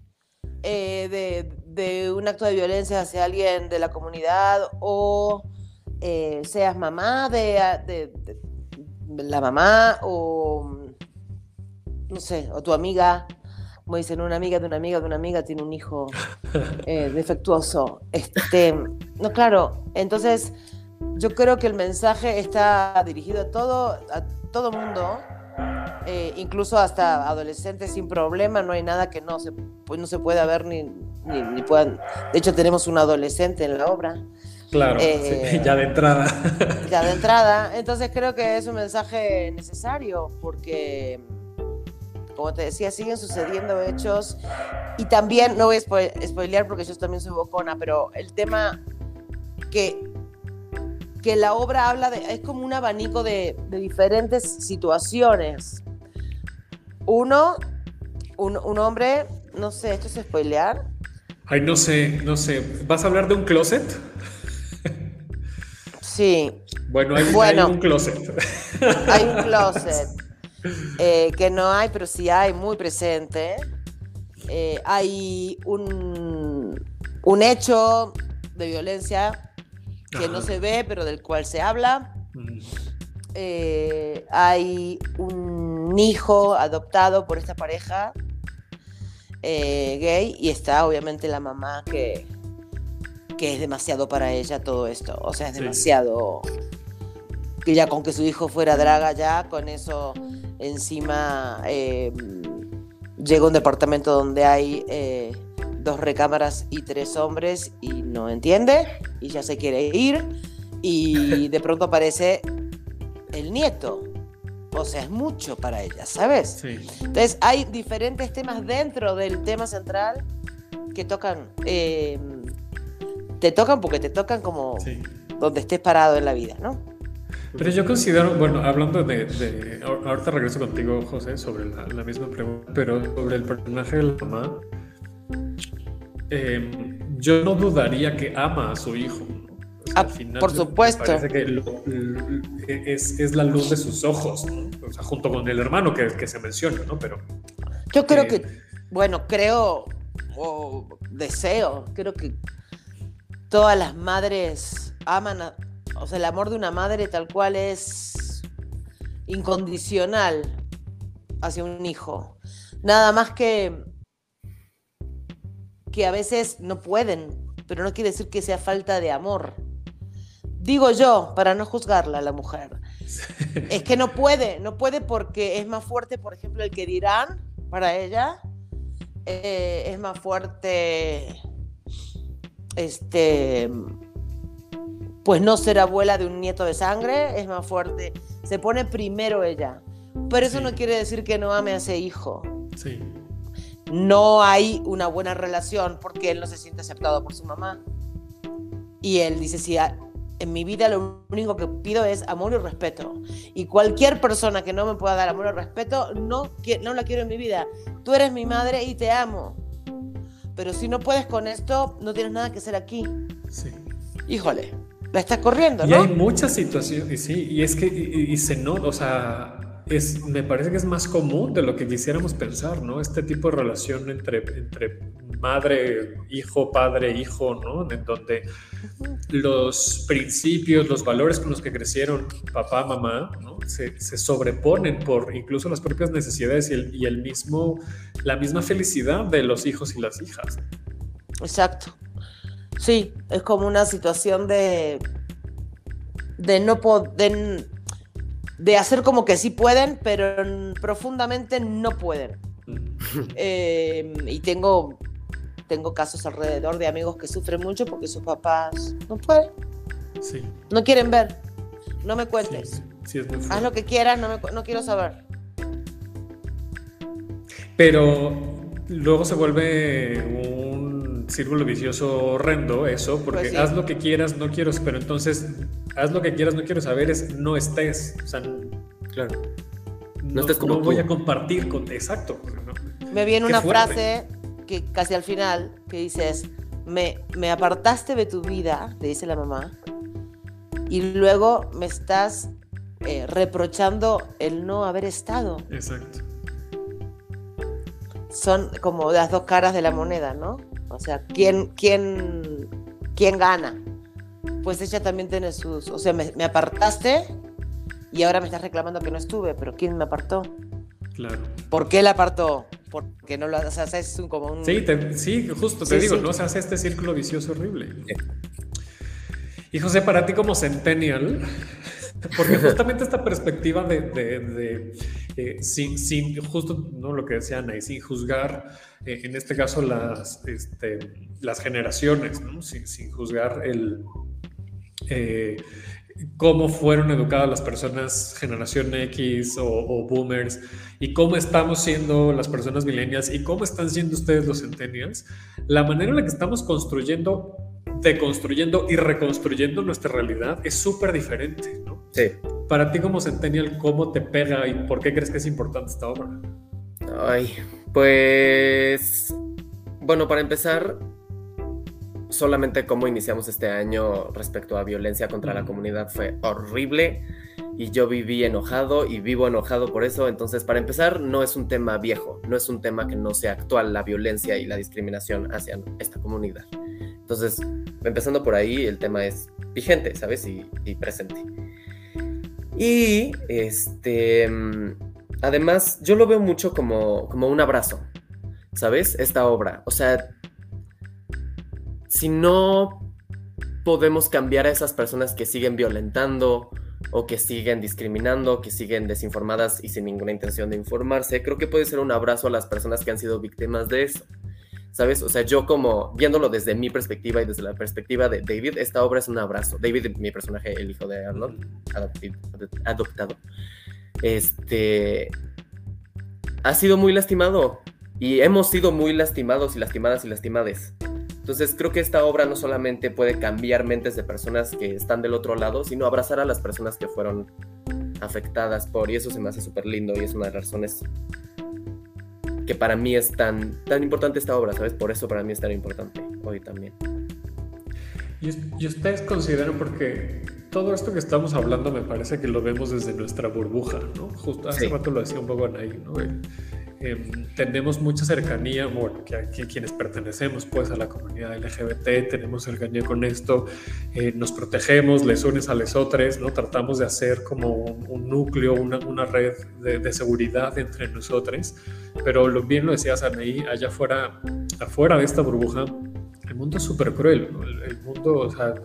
eh, de, de un acto de violencia hacia alguien de la comunidad o eh, seas mamá de, de, de, la mamá o no sé, o tu amiga, como dicen, una amiga de una amiga de una amiga tiene un hijo eh, defectuoso. Este, no, claro, entonces yo creo que el mensaje está dirigido a todo, a todo mundo, eh, incluso hasta adolescentes sin problema, no hay nada que no se, pues no se pueda ver ni, ni, ni puedan. De hecho, tenemos un adolescente en la obra. Claro, eh, sí, ya de entrada. Ya de entrada. Entonces creo que es un mensaje necesario porque, como te decía, siguen sucediendo hechos y también, no voy a spo spoilear porque yo también soy bocona, pero el tema que, que la obra habla de, es como un abanico de, de diferentes situaciones. Uno, un, un hombre, no sé, ¿esto es spoilear? Ay, no sé, no sé. ¿Vas a hablar de un closet? Sí. Bueno, hay, bueno, hay un closet. Hay un closet. Eh, que no hay, pero sí hay muy presente. Eh, hay un, un, hecho de violencia que Ajá. no se ve, pero del cual se habla. Mm. Eh, hay un hijo adoptado por esta pareja gay y está obviamente la mamá que, que es demasiado para ella todo esto. O sea, es demasiado. Sí. Que ya con que su hijo fuera draga, ya con eso encima eh, llega a un departamento donde hay eh, dos recámaras y tres hombres y no entiende y ya se quiere ir. y de pronto aparece el nieto. O sea, es mucho para ella, ¿sabes? Sí. Entonces hay diferentes temas dentro del tema central que tocan, eh, te tocan porque te tocan como Sí. donde estés parado en la vida, ¿no? Pero yo considero, bueno, hablando de, de- ahor- ahorita regreso contigo, José, sobre la, la misma pregunta, pero sobre el personaje de la mamá, eh, yo no dudaría que ama a su hijo. ¿no? O sea, Ah, al final por supuesto. Parece que lo- es, es la luz de sus ojos, ¿no? O sea, junto con el hermano que, que se menciona, ¿no? Pero Yo creo Eh, que, bueno, creo o deseo, creo que todas las madres aman, a- o sea, el amor de una madre tal cual es incondicional hacia un hijo. Nada más que que a veces no pueden, pero no quiere decir que sea falta de amor. Digo yo, para no juzgarla a la mujer. Es que no puede, no puede porque es más fuerte, por ejemplo, el que dirán para ella. eh, es más fuerte, este, pues no ser abuela de un nieto de sangre, es más fuerte. Se pone primero ella. Pero eso Sí. no quiere decir que no ame a ese hijo. sí, No hay una buena relación porque él no se siente aceptado por su mamá. Y él dice, sí, a- en mi vida lo único que pido es amor y respeto. Y cualquier persona que no me pueda dar amor y respeto, no, no la quiero en mi vida. Tú eres mi madre y te amo. Pero si no puedes con esto, no tienes nada que hacer aquí. sí. Híjole, la estás corriendo, Y ¿no? hay muchas situaciones, y sí, y es que, y, y se nota, o sea, es, me parece que es más común de lo que quisiéramos pensar, ¿no? Este tipo de relación entre, entre madre, hijo, padre, hijo, ¿no? En donde los principios, los valores con los que crecieron papá, mamá, ¿no? Se, se sobreponen por incluso las propias necesidades y el, y el mismo, la misma felicidad de los hijos y las hijas. Exacto. Sí, es como una situación de de no poder de hacer como que sí pueden, pero profundamente no pueden. Eh, y tengo tengo casos alrededor de amigos que sufren mucho porque sus papás no pueden, Sí, no quieren ver, no me cuentes, sí, es muy haz lo que quieras, no, me no quiero saber. Pero luego se vuelve un círculo vicioso horrendo eso, porque Pues sí. haz lo que quieras, no quiero, pero entonces haz lo que quieras, no quiero saber, es no estés, o sea, no, Claro. estés como no voy a compartir con, exacto. ¿no? Me viene Qué una fuerte. frase que casi al final que dices, me, me apartaste de tu vida, te dice la mamá, y luego me estás eh, reprochando el no haber estado. Exacto. Son como las dos caras de la moneda, ¿no? O sea, ¿quién, quién, quién gana? Pues ella también tiene sus... O sea, me, me apartaste y ahora me estás reclamando que no estuve, pero ¿quién me apartó? Claro. ¿Por qué la apartó? Porque no lo o sea, es un- como un... Sí, te- sí, justo te Sí, digo, sí. ¿no? Se hace este círculo vicioso horrible. Y José, para ti como Centennial, porque justamente esta perspectiva de, de- de, eh, sin, sin- justo ¿no? lo que decía Ana, y sin juzgar, eh, en este caso, las, este, las generaciones, ¿no? sin, sin juzgar el, eh, cómo fueron educadas las personas generación X o, o boomers y cómo estamos siendo las personas millennials y cómo están siendo ustedes los centennials, la manera en la que estamos construyendo, deconstruyendo y reconstruyendo nuestra realidad es súper diferente, ¿no? Sí. Para ti como centennial, ¿cómo te pega y por qué crees que es importante esta obra? Ay, pues. Bueno, para empezar, solamente cómo iniciamos este año respecto a violencia contra la comunidad fue horrible y yo viví enojado y vivo enojado por eso. Entonces, para empezar, no es un tema viejo, no es un tema que no sea actual, la violencia y la discriminación hacia esta comunidad. Entonces, empezando por ahí, el tema es vigente, ¿sabes? Y, y presente. Y, este, mm, además, yo lo veo mucho como, como un abrazo, ¿sabes? Esta obra. O sea, si no podemos cambiar a esas personas que siguen violentando o que siguen discriminando, que siguen desinformadas y sin ninguna intención de informarse, creo que puede ser un abrazo a las personas que han sido víctimas de eso. ¿sabes? O sea, yo como viéndolo desde mi perspectiva y desde la perspectiva de David, esta obra es un abrazo. David, mi personaje, el hijo de Arnold, adoptado, este, ha sido muy lastimado y hemos sido muy lastimados y lastimadas y lastimades. Entonces creo que esta obra no solamente puede cambiar mentes de personas que están del otro lado, sino abrazar a las personas que fueron afectadas por, y eso se me hace súper lindo y es una de las razones que para mí es tan, tan importante esta obra, ¿sabes? Por eso para mí es tan importante hoy también. Y, ustedes consideran, porque todo esto que estamos hablando me parece que lo vemos desde nuestra burbuja, ¿no? Justo hace rato lo decía un poco Anaí, ¿no? Em, tenemos mucha cercanía, bueno, que quienes pertenecemos pues a la comunidad LGBT, tenemos cercanía con esto, eh, nos protegemos, les unes a les otros, ¿no? Tratamos de hacer como un, núcleo, una, una red de, de, seguridad entre nosotros, pero lo, bien lo decías Anaí, allá afuera, afuera de esta burbuja, el mundo es súper cruel, el, el, mundo, o sea,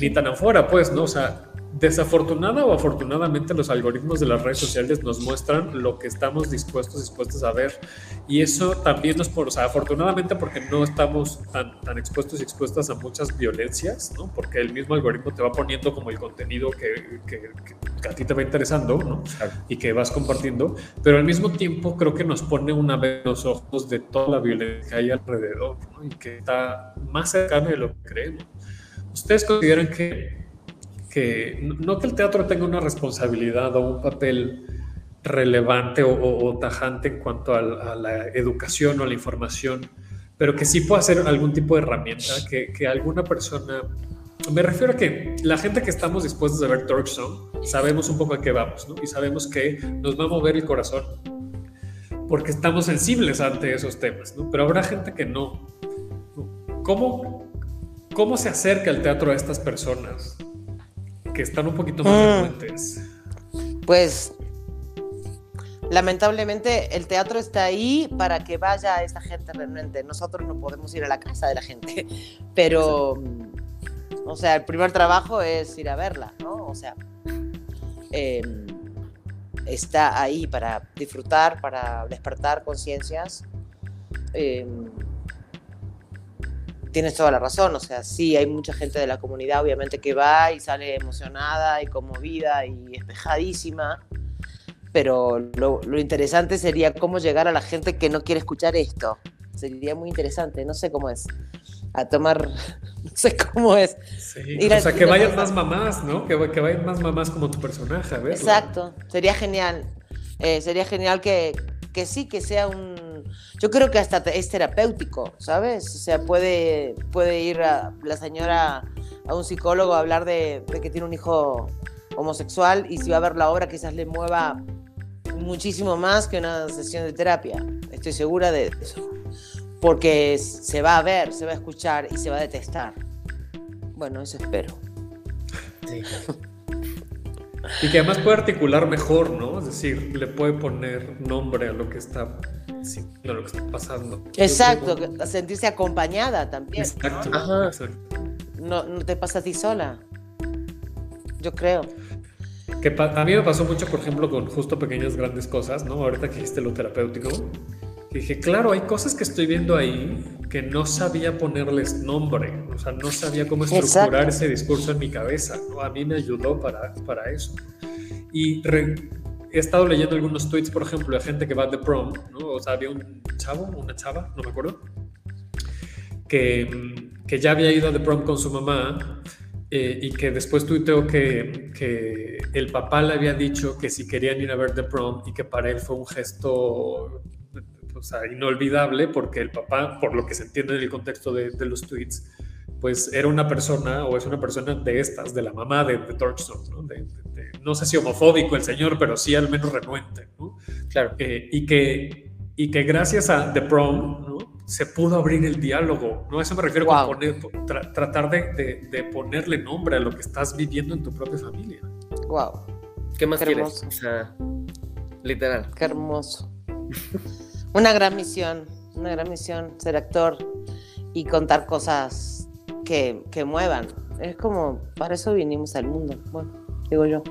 ni tan afuera pues, ¿no? O sea, Desafortunada o afortunadamente los algoritmos de las redes sociales nos muestran lo que estamos dispuestos, dispuestos a ver. Y eso también nos, por, o sea, afortunadamente porque no estamos tan, tan expuestos y expuestas a muchas violencias, ¿no? Porque el mismo algoritmo te va poniendo como el contenido que, que, que a ti te va interesando, ¿no? Y que vas compartiendo. Pero al mismo tiempo creo que nos pone una vez los ojos de toda la violencia que hay alrededor, ¿no? Y que está más cercana de lo que creemos. ¿Ustedes consideran que que no que el teatro tenga una responsabilidad o un papel relevante o, tajante en cuanto a, la educación o a la información, pero que sí pueda ser algún tipo de herramienta que, que, alguna persona... Me refiero a que la gente que estamos dispuestos a ver Torch sabemos un poco a qué vamos, ¿no? Y sabemos que nos va a mover el corazón porque estamos sensibles ante esos temas, ¿no? Pero habrá gente que no. ¿Cómo, cómo se acerca el teatro a estas personas? Que están un poquito más mm. Pues lamentablemente el teatro está ahí para que vaya esa gente realmente. Nosotros no podemos ir a la casa de la gente, pero, o sea, el primer trabajo es ir a verla, ¿no? O sea, em, está ahí para disfrutar, para despertar conciencias. Em, tienes toda la razón, o sea, sí, hay mucha gente de la comunidad, obviamente, que va y sale emocionada y conmovida y espejadísima, pero lo, interesante sería cómo llegar a la gente que no quiere escuchar esto. Sería muy interesante, no sé cómo es. A tomar, no sé cómo es. Sí, o sea, que vayan más mamás, ¿no? Que, que, vayan más mamás como tu personaje, ¿ves? Exacto, sería genial. Eh, sería genial que, que sí, que sea un yo creo que hasta es terapéutico, ¿sabes? O sea, puede, puede ir la señora a un psicólogo a hablar de, que tiene un hijo homosexual y si va a ver la obra quizás le mueva muchísimo más que una sesión de terapia. Estoy segura de eso. Porque se va a ver, se va a escuchar y se va a detestar. Bueno, eso espero. Sí. Y que además puede articular mejor, ¿no? Es decir, le puede poner nombre a lo que está a lo que está pasando. Exacto, sentirse acompañada también. Exacto, ¿no? No, te pasa a ti sola. Yo creo. Que a mí me pasó mucho, por ejemplo, con justo pequeñas grandes cosas, ¿no? Ahorita que dijiste lo terapéutico, dije, claro, hay cosas que estoy viendo ahí que no sabía ponerles nombre, o sea, no sabía cómo estructurar ese discurso en mi cabeza, ¿no? A mí me ayudó para, para eso. Y he estado leyendo algunos tweets, por ejemplo, de gente que va de prom, ¿no? O sea, había un chavo, una chava, no me acuerdo, que, que ya había ido a The Prom con su mamá eh, y que después tuiteó que, que el papá le había dicho que si querían ir a ver The Prom y que para él fue un gesto o sea, inolvidable porque el papá, por lo que se entiende en el contexto de, los tweets, pues era una persona o es una persona de estas, de la mamá de, de ¿no? no sé si homofóbico el señor, pero sí al menos renuente, ¿no? Claro. Eh, y, que, y que gracias a The Prom, ¿no? Se pudo abrir el diálogo, ¿no? A eso me refiero con poner, tratar de, de, ponerle nombre a lo que estás viviendo en tu propia familia. Wow. ¿Qué más quieres? O sea, literal. Qué hermoso. Una gran misión, una gran misión, ser actor y contar cosas que, que muevan. Es como, para eso vinimos al mundo, bueno, digo yo.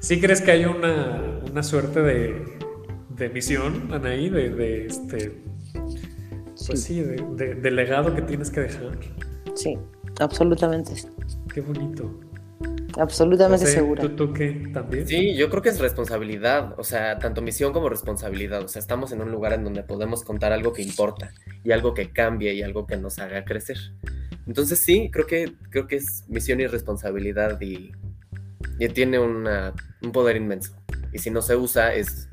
¿Sí crees que hay una, una suerte de, de misión, Anaí, de, de, este, pues sí, de, legado que tienes que dejar. Sí, absolutamente. Qué bonito. Absolutamente seguro. ¿tú, ¿tú, qué? ¿También? Sí, yo creo que es responsabilidad, o sea, tanto misión como responsabilidad. O sea, estamos en un lugar en donde podemos contar algo que importa y algo que cambie y algo que nos haga crecer. Entonces sí, creo que, creo que es misión y responsabilidad y, y tiene una, un poder inmenso. Y si no se usa es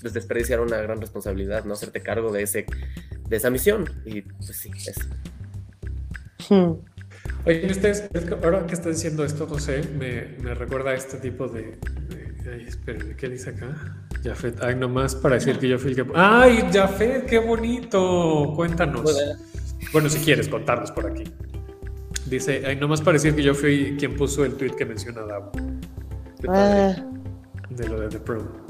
pues, desperdiciar una gran responsabilidad, no hacerte cargo de, ese, de esa misión. Y pues sí, es. Hmm. Oye, ustedes, ahora que estás diciendo esto, José, me, me recuerda a este tipo de. ay, espérenme, ¿qué dice acá? Jafet, ay, nomás para decir que yo fui el que. ¡Ay, Jafet, qué bonito! Cuéntanos. Bueno, si quieres contarnos por aquí. Dice, ay, nomás para decir que yo fui quien puso el tweet que menciona Davo. Ah. De lo de The Pro.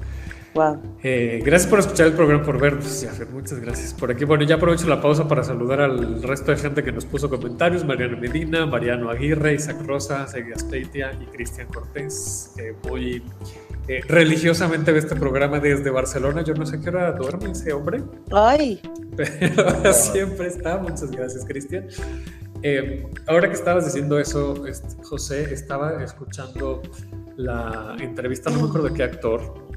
Eh, gracias por escuchar el programa, por vernos, Muchas gracias por aquí. Bueno, ya aprovecho la pausa para saludar al resto de gente que nos puso comentarios: Mariano Medina, Mariano Aguirre, Isaac Rosa, Seguia Steitia y Cristian Cortés. que muy eh, religiosamente ve este programa desde Barcelona. Yo no sé qué hora duerme ese hombre. Ay. Pero siempre está. Muchas gracias, Cristian. Eh, ahora que estabas diciendo eso, este, José, estaba escuchando la entrevista, no me acuerdo de qué actor,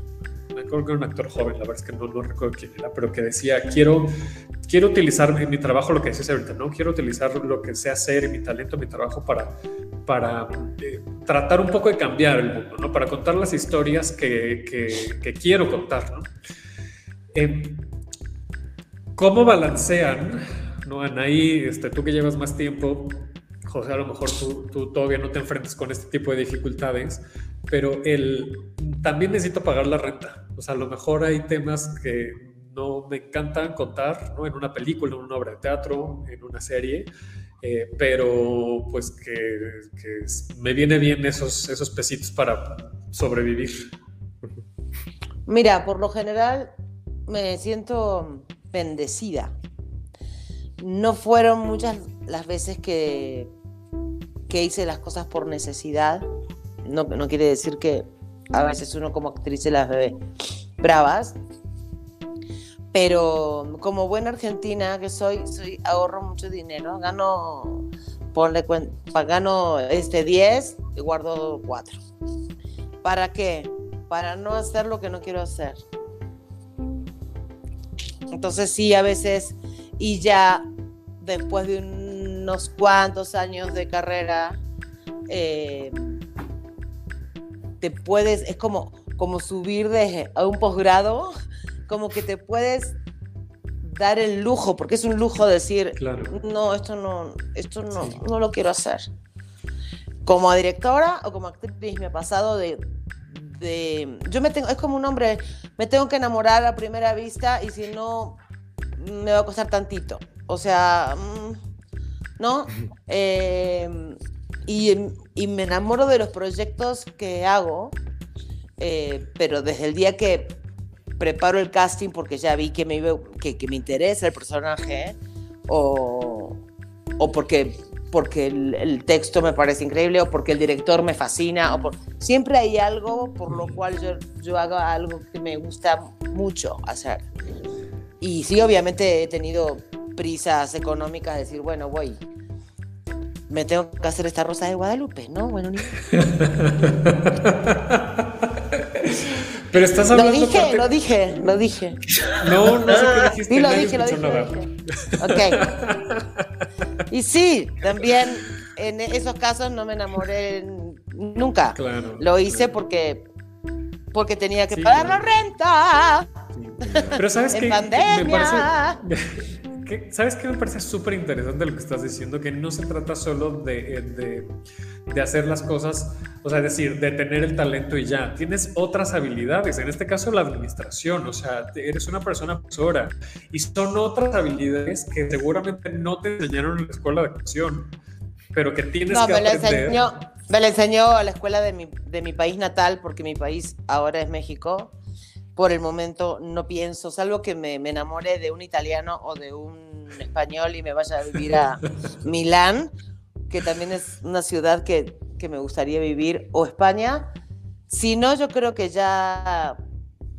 acuerdo que era un actor joven, la verdad es que no, no recuerdo quién era, pero que decía, quiero, quiero utilizar en mi trabajo lo que decías ahorita, ¿no? Quiero utilizar lo que sé hacer, mi talento, mi trabajo para, para eh, tratar un poco de cambiar el mundo, ¿no? Para contar las historias que, que, quiero contar, ¿no? Eh, ¿Cómo balancean, ¿no? Anaí, este, tú que llevas más tiempo, José, a lo mejor tú, tú, todavía no te enfrentas con este tipo de dificultades, pero el, también necesito pagar la renta. O sea, a lo mejor hay temas que no me encantan contar, ¿no? En una película, en una obra de teatro, en una serie, eh, pero pues que, me viene bien esos, esos pesitos para sobrevivir. Mira, por lo general me siento bendecida. No fueron muchas las veces que, que hice las cosas por necesidad. No, no quiere decir que a veces uno como actriz se las ve bravas. Pero como buena argentina que soy, soy ahorro mucho dinero. Gano, ponle este 10 y guardo 4. ¿Para qué? Para no hacer lo que no quiero hacer. Entonces sí, a veces, y ya después de unos cuantos años de carrera, eh, te puedes, es como, como subir de, a un posgrado, como que te puedes dar el lujo, porque es un lujo decir, no, esto no, esto no, no lo quiero hacer. Como directora o como actriz me ha pasado de, de, yo me tengo, es como un hombre, me tengo que enamorar a primera vista y si no, me va a costar tantito. O sea, mm, ¿no? Eh, y, y, me enamoro de los proyectos que hago, eh, pero desde el día que preparo el casting porque ya vi que me, que, que me interesa el personaje o, o porque, porque el, texto me parece increíble o porque el director me fascina. O por, siempre hay algo por lo cual yo, yo hago algo que me gusta mucho hacer. Y sí, obviamente he tenido prisas económicas de decir, bueno, voy, me tengo que hacer esta rosa de Guadalupe, ¿no? Bueno, ni... Pero estás hablando. Lo dije, lo dije, lo dije. No, no sé qué dijiste. Sí, lo dije, lo dije, lo dije. Ok. Y sí, también en esos casos no me enamoré nunca. Claro. Lo hice porque porque tenía que pagar la renta. Pero sabes que me parece ¿Sabes qué me parece súper interesante lo que estás diciendo? Que no se trata solo de, de, de, hacer las cosas, o sea, es decir, de tener el talento y ya. Tienes otras habilidades, en este caso la administración, o sea, eres una persona profesora y son otras habilidades que seguramente no te enseñaron en la escuela de actuación, pero que tienes que me aprender. enseñó, me lo enseñó a la escuela de mi, de mi país natal, porque mi país ahora es México por el momento no pienso, salvo que me, me, enamore de un italiano o de un español y me vaya a vivir a Milán, que también es una ciudad que, que me gustaría vivir, o España. Si no, yo creo que ya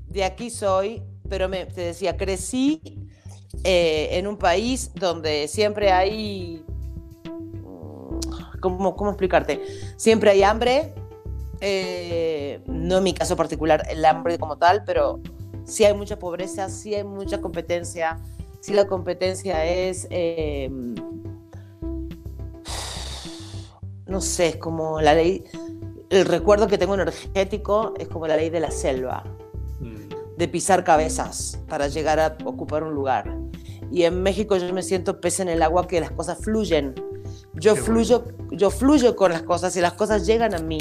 de aquí soy, pero me, te decía, crecí eh, en un país donde siempre hay, mm, ¿cómo, cómo explicarte? Siempre hay hambre, eh, no en mi caso particular el hambre como tal, pero sí hay mucha pobreza, sí hay mucha competencia, sí la competencia es, eh, no sé, es como la ley, el recuerdo que tengo energético es como la ley de la selva, Mm. de pisar cabezas para llegar a ocupar un lugar. Y en México yo me siento pez en el agua que las cosas fluyen. Yo Qué fluyo, yo fluyo con las cosas y las cosas llegan a mí.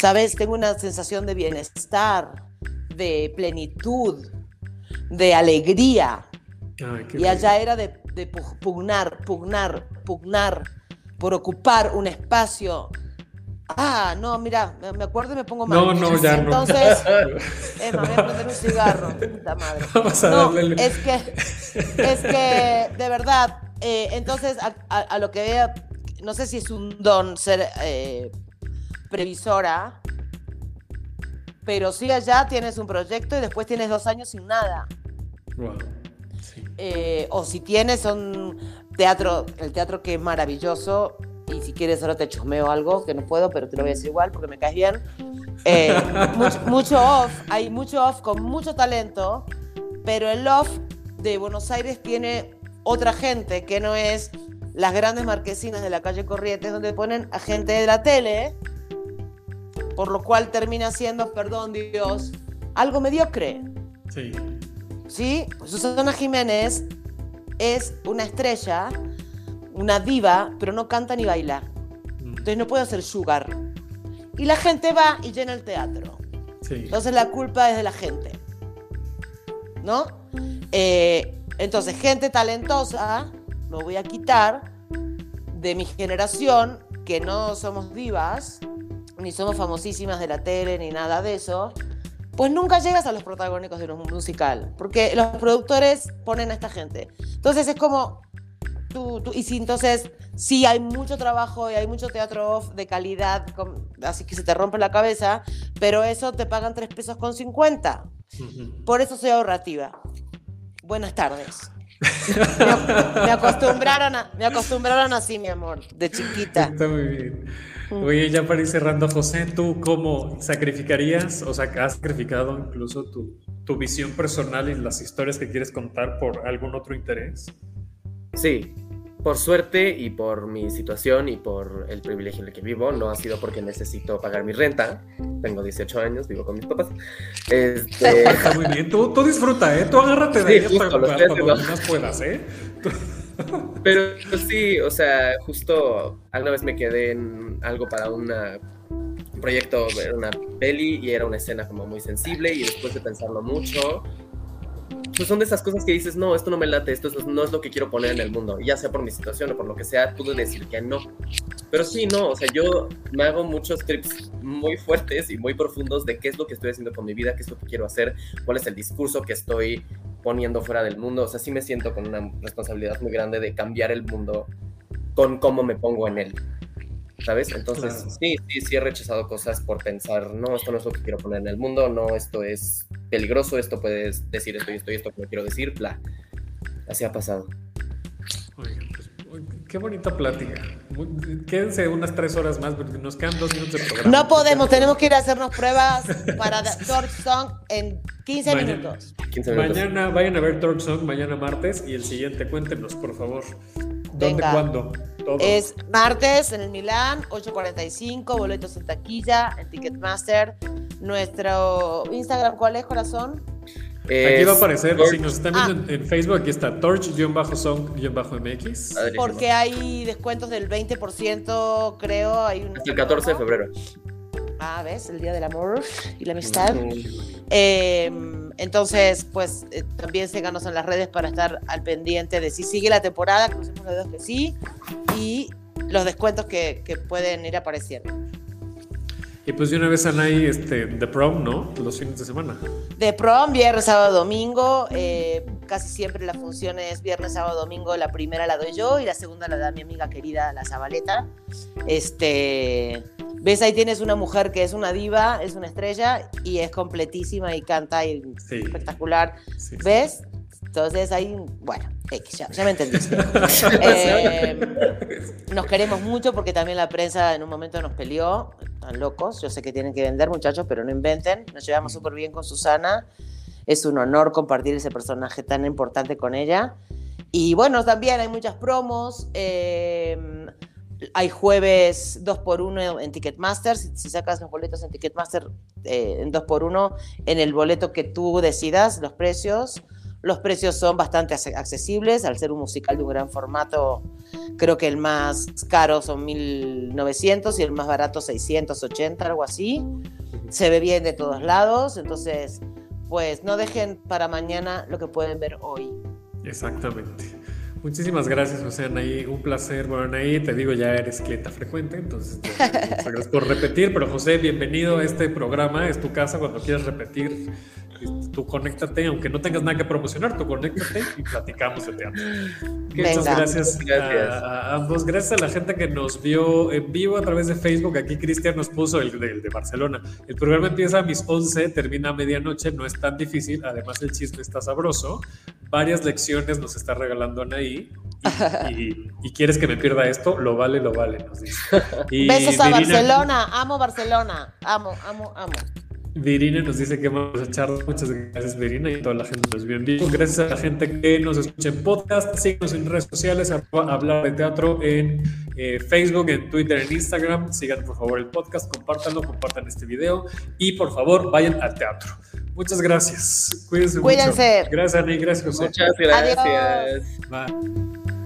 ¿Sabes? Tengo una sensación de bienestar, de plenitud, de alegría. Ay, Y allá era de, de pu- pugnar, pugnar, pugnar por ocupar un espacio. Ah, no, mira, me- acuerdo y me pongo mal. No, no, ya no. Entonces, Emma, voy a prender un cigarro. Puta madre. Vamos a No, darle. es que, es que, de verdad, eh, entonces, a, a- a lo que vea, no sé si es un don ser eh, previsora, pero sí allá tienes un proyecto y después tienes dos años sin nada. Wow. Sí. Eh, o si tienes un teatro, el teatro que es maravilloso, y si quieres ahora te chusmeo algo, que no puedo, pero te lo voy a decir igual porque me caes bien. Eh, mucho, mucho off, hay mucho off con mucho talento, pero el off de Buenos Aires tiene otra gente que no es las grandes marquesinas de la calle Corrientes, donde ponen a gente de la tele, por lo cual termina siendo, perdón Dios, algo mediocre. Sí. ¿sí? Susana Jiménez es una estrella, una diva, pero no canta ni baila. Mm. Entonces no puede hacer sugar. Y la gente va y llena el teatro. Sí. Entonces la culpa es de la gente. ¿No? Eh, entonces, gente talentosa, me voy a quitar de mi generación, que no somos divas, ni somos famosísimas de la tele, ni nada de eso, pues nunca llegas a los protagónicos de un musical, porque los productores ponen a esta gente. Entonces es como, tú, tú- y si entonces sí hay mucho trabajo y hay mucho teatro off de calidad, con- así que se te rompe la cabeza, pero eso te pagan 3 pesos con 50. Ujú. Por eso soy ahorrativa. Buenas tardes. Me, ac- me acostumbraron a, me acostumbraron así, mi amor, de chiquita. Está muy bien. Oye, ya para ir cerrando, José, ¿tú cómo sacrificarías, o sea, has sacrificado incluso tu, tu visión personal y las historias que quieres contar por algún otro interés? Sí, por suerte y por mi situación y por el privilegio en el que vivo, no ha sido porque necesito pagar mi renta. Tengo 18 años, vivo con mis papás. Este, Está muy bien. Tú, tú disfruta, ¿eh? Tú agárrate de Sí, ahí justo, hasta donde más puedas, ¿eh? pero sí, o sea, justo alguna vez me quedé en algo para una, un proyecto, era una peli y era una escena como muy sensible y después de pensarlo mucho, pues son de esas cosas que dices, no, esto no me late, esto es- no es lo que quiero poner en el mundo, ya sea por mi situación o por lo que sea, pude decir que no. Pero sí, no, o sea, yo me hago muchos trips muy fuertes y muy profundos de qué es lo que estoy haciendo con mi vida, qué es lo que quiero hacer, cuál es el discurso que estoy poniendo fuera del mundo. O sea, sí me siento con una responsabilidad muy grande de cambiar el mundo con cómo me pongo en él. ¿Sabes? Entonces, Claro. sí, sí, sí he rechazado cosas por pensar, no, esto no es lo que quiero poner en el mundo, no, esto es peligroso, esto puedes decir esto y esto y esto que no quiero decir, bla. Así ha pasado. Qué bonita plática. Quédense unas tres horas más, porque nos quedan dos minutos de programa. No podemos, tenemos que ir a hacernos pruebas para Torch Song en 15 Mañana. minutos. 15 minutos. Mañana vayan a ver Torch Song mañana martes y el siguiente cuéntenos, por favor. ¿Dónde, Venga. cuándo? Todo. Es martes en el Milán, 8.45, boletos en taquilla, en Ticketmaster. Nuestro Instagram, ¿cuál es, corazón? Aquí va a aparecer, Torch- si nos están viendo en, en Facebook, aquí está Torch-Song-MX. Porque hay descuentos del 20%, creo. Hay un... Hasta el 14 de febrero. Ah, ¿ves? El Día del Amor y la Amistad. Mm. Eh, entonces, pues eh, también síganos en las redes para estar al pendiente de si sigue la temporada, crucemos los dedos que sí, y los descuentos que, que pueden ir apareciendo. Y pues de una vez Anay, este, The Prom, ¿no? Los fines de semana. De prom, viernes, sábado, domingo. eh, casi siempre la función es viernes, sábado, domingo. La primera la doy yo y la segunda la da mi amiga querida, la Zabaleta. Este, ves, ahí tienes una mujer que es una diva, es una estrella y es completísima y canta y Sí. espectacular. Sí, sí. Entonces ahí, bueno, ya, ya, me entendiste. Eh, nos queremos mucho porque también la prensa en un momento nos peleó, están locos, yo sé que tienen que vender muchachos, pero no inventen, nos llevamos súper bien con Susana, es un honor compartir ese personaje tan importante con ella. Y bueno, también hay muchas promos. Eh, hay jueves 2x1 en Ticketmaster. Si, sacas los boletos en Ticketmaster eh, en 2x1, en el boleto que tú decidas, los precios. Los precios son bastante accesibles. Al ser un musical de un gran formato, creo que el más caro son 1900 y el más barato 680, algo así. Se ve bien de todos lados. Entonces, pues no dejen para mañana lo que pueden ver hoy. Exactamente. Muchísimas gracias, José Anaí. Un placer. Bueno, Anaí, te digo, ya eres clienta frecuente, entonces muchas gracias por repetir. Pero José, bienvenido a este programa. Es tu casa cuando quieras repetir tú conéctate, aunque no tengas nada que promocionar, tú conéctate y platicamos de teatro. Muchas gracias, A, ambos. Gracias a la gente que nos vio en vivo a través de Facebook. Aquí Cristian nos puso el, de Barcelona. El programa empieza a mis 11, termina a medianoche, no es tan difícil. Además, el chisme está sabroso. Varias lecciones nos está regalando Anaí. Y, y, quieres que me pierda esto, lo vale, lo vale, nos dice. Besos a Barcelona, amo Barcelona, amo, amo, amo. Virina nos dice que vamos a echar. Muchas gracias, Virina, y toda la gente nos vio en vivo. Gracias a la gente que nos escucha en podcast. Síganos en redes sociales, hablar de teatro en eh, Facebook, en Twitter, en Instagram. Sigan, por favor, el podcast, compártanlo, compartan este video y, por favor, vayan al teatro. Muchas gracias. Cuídense, Cuídense. mucho. Gracias, Ani. Gracias, José. Muchas gracias. Adiós. Bye.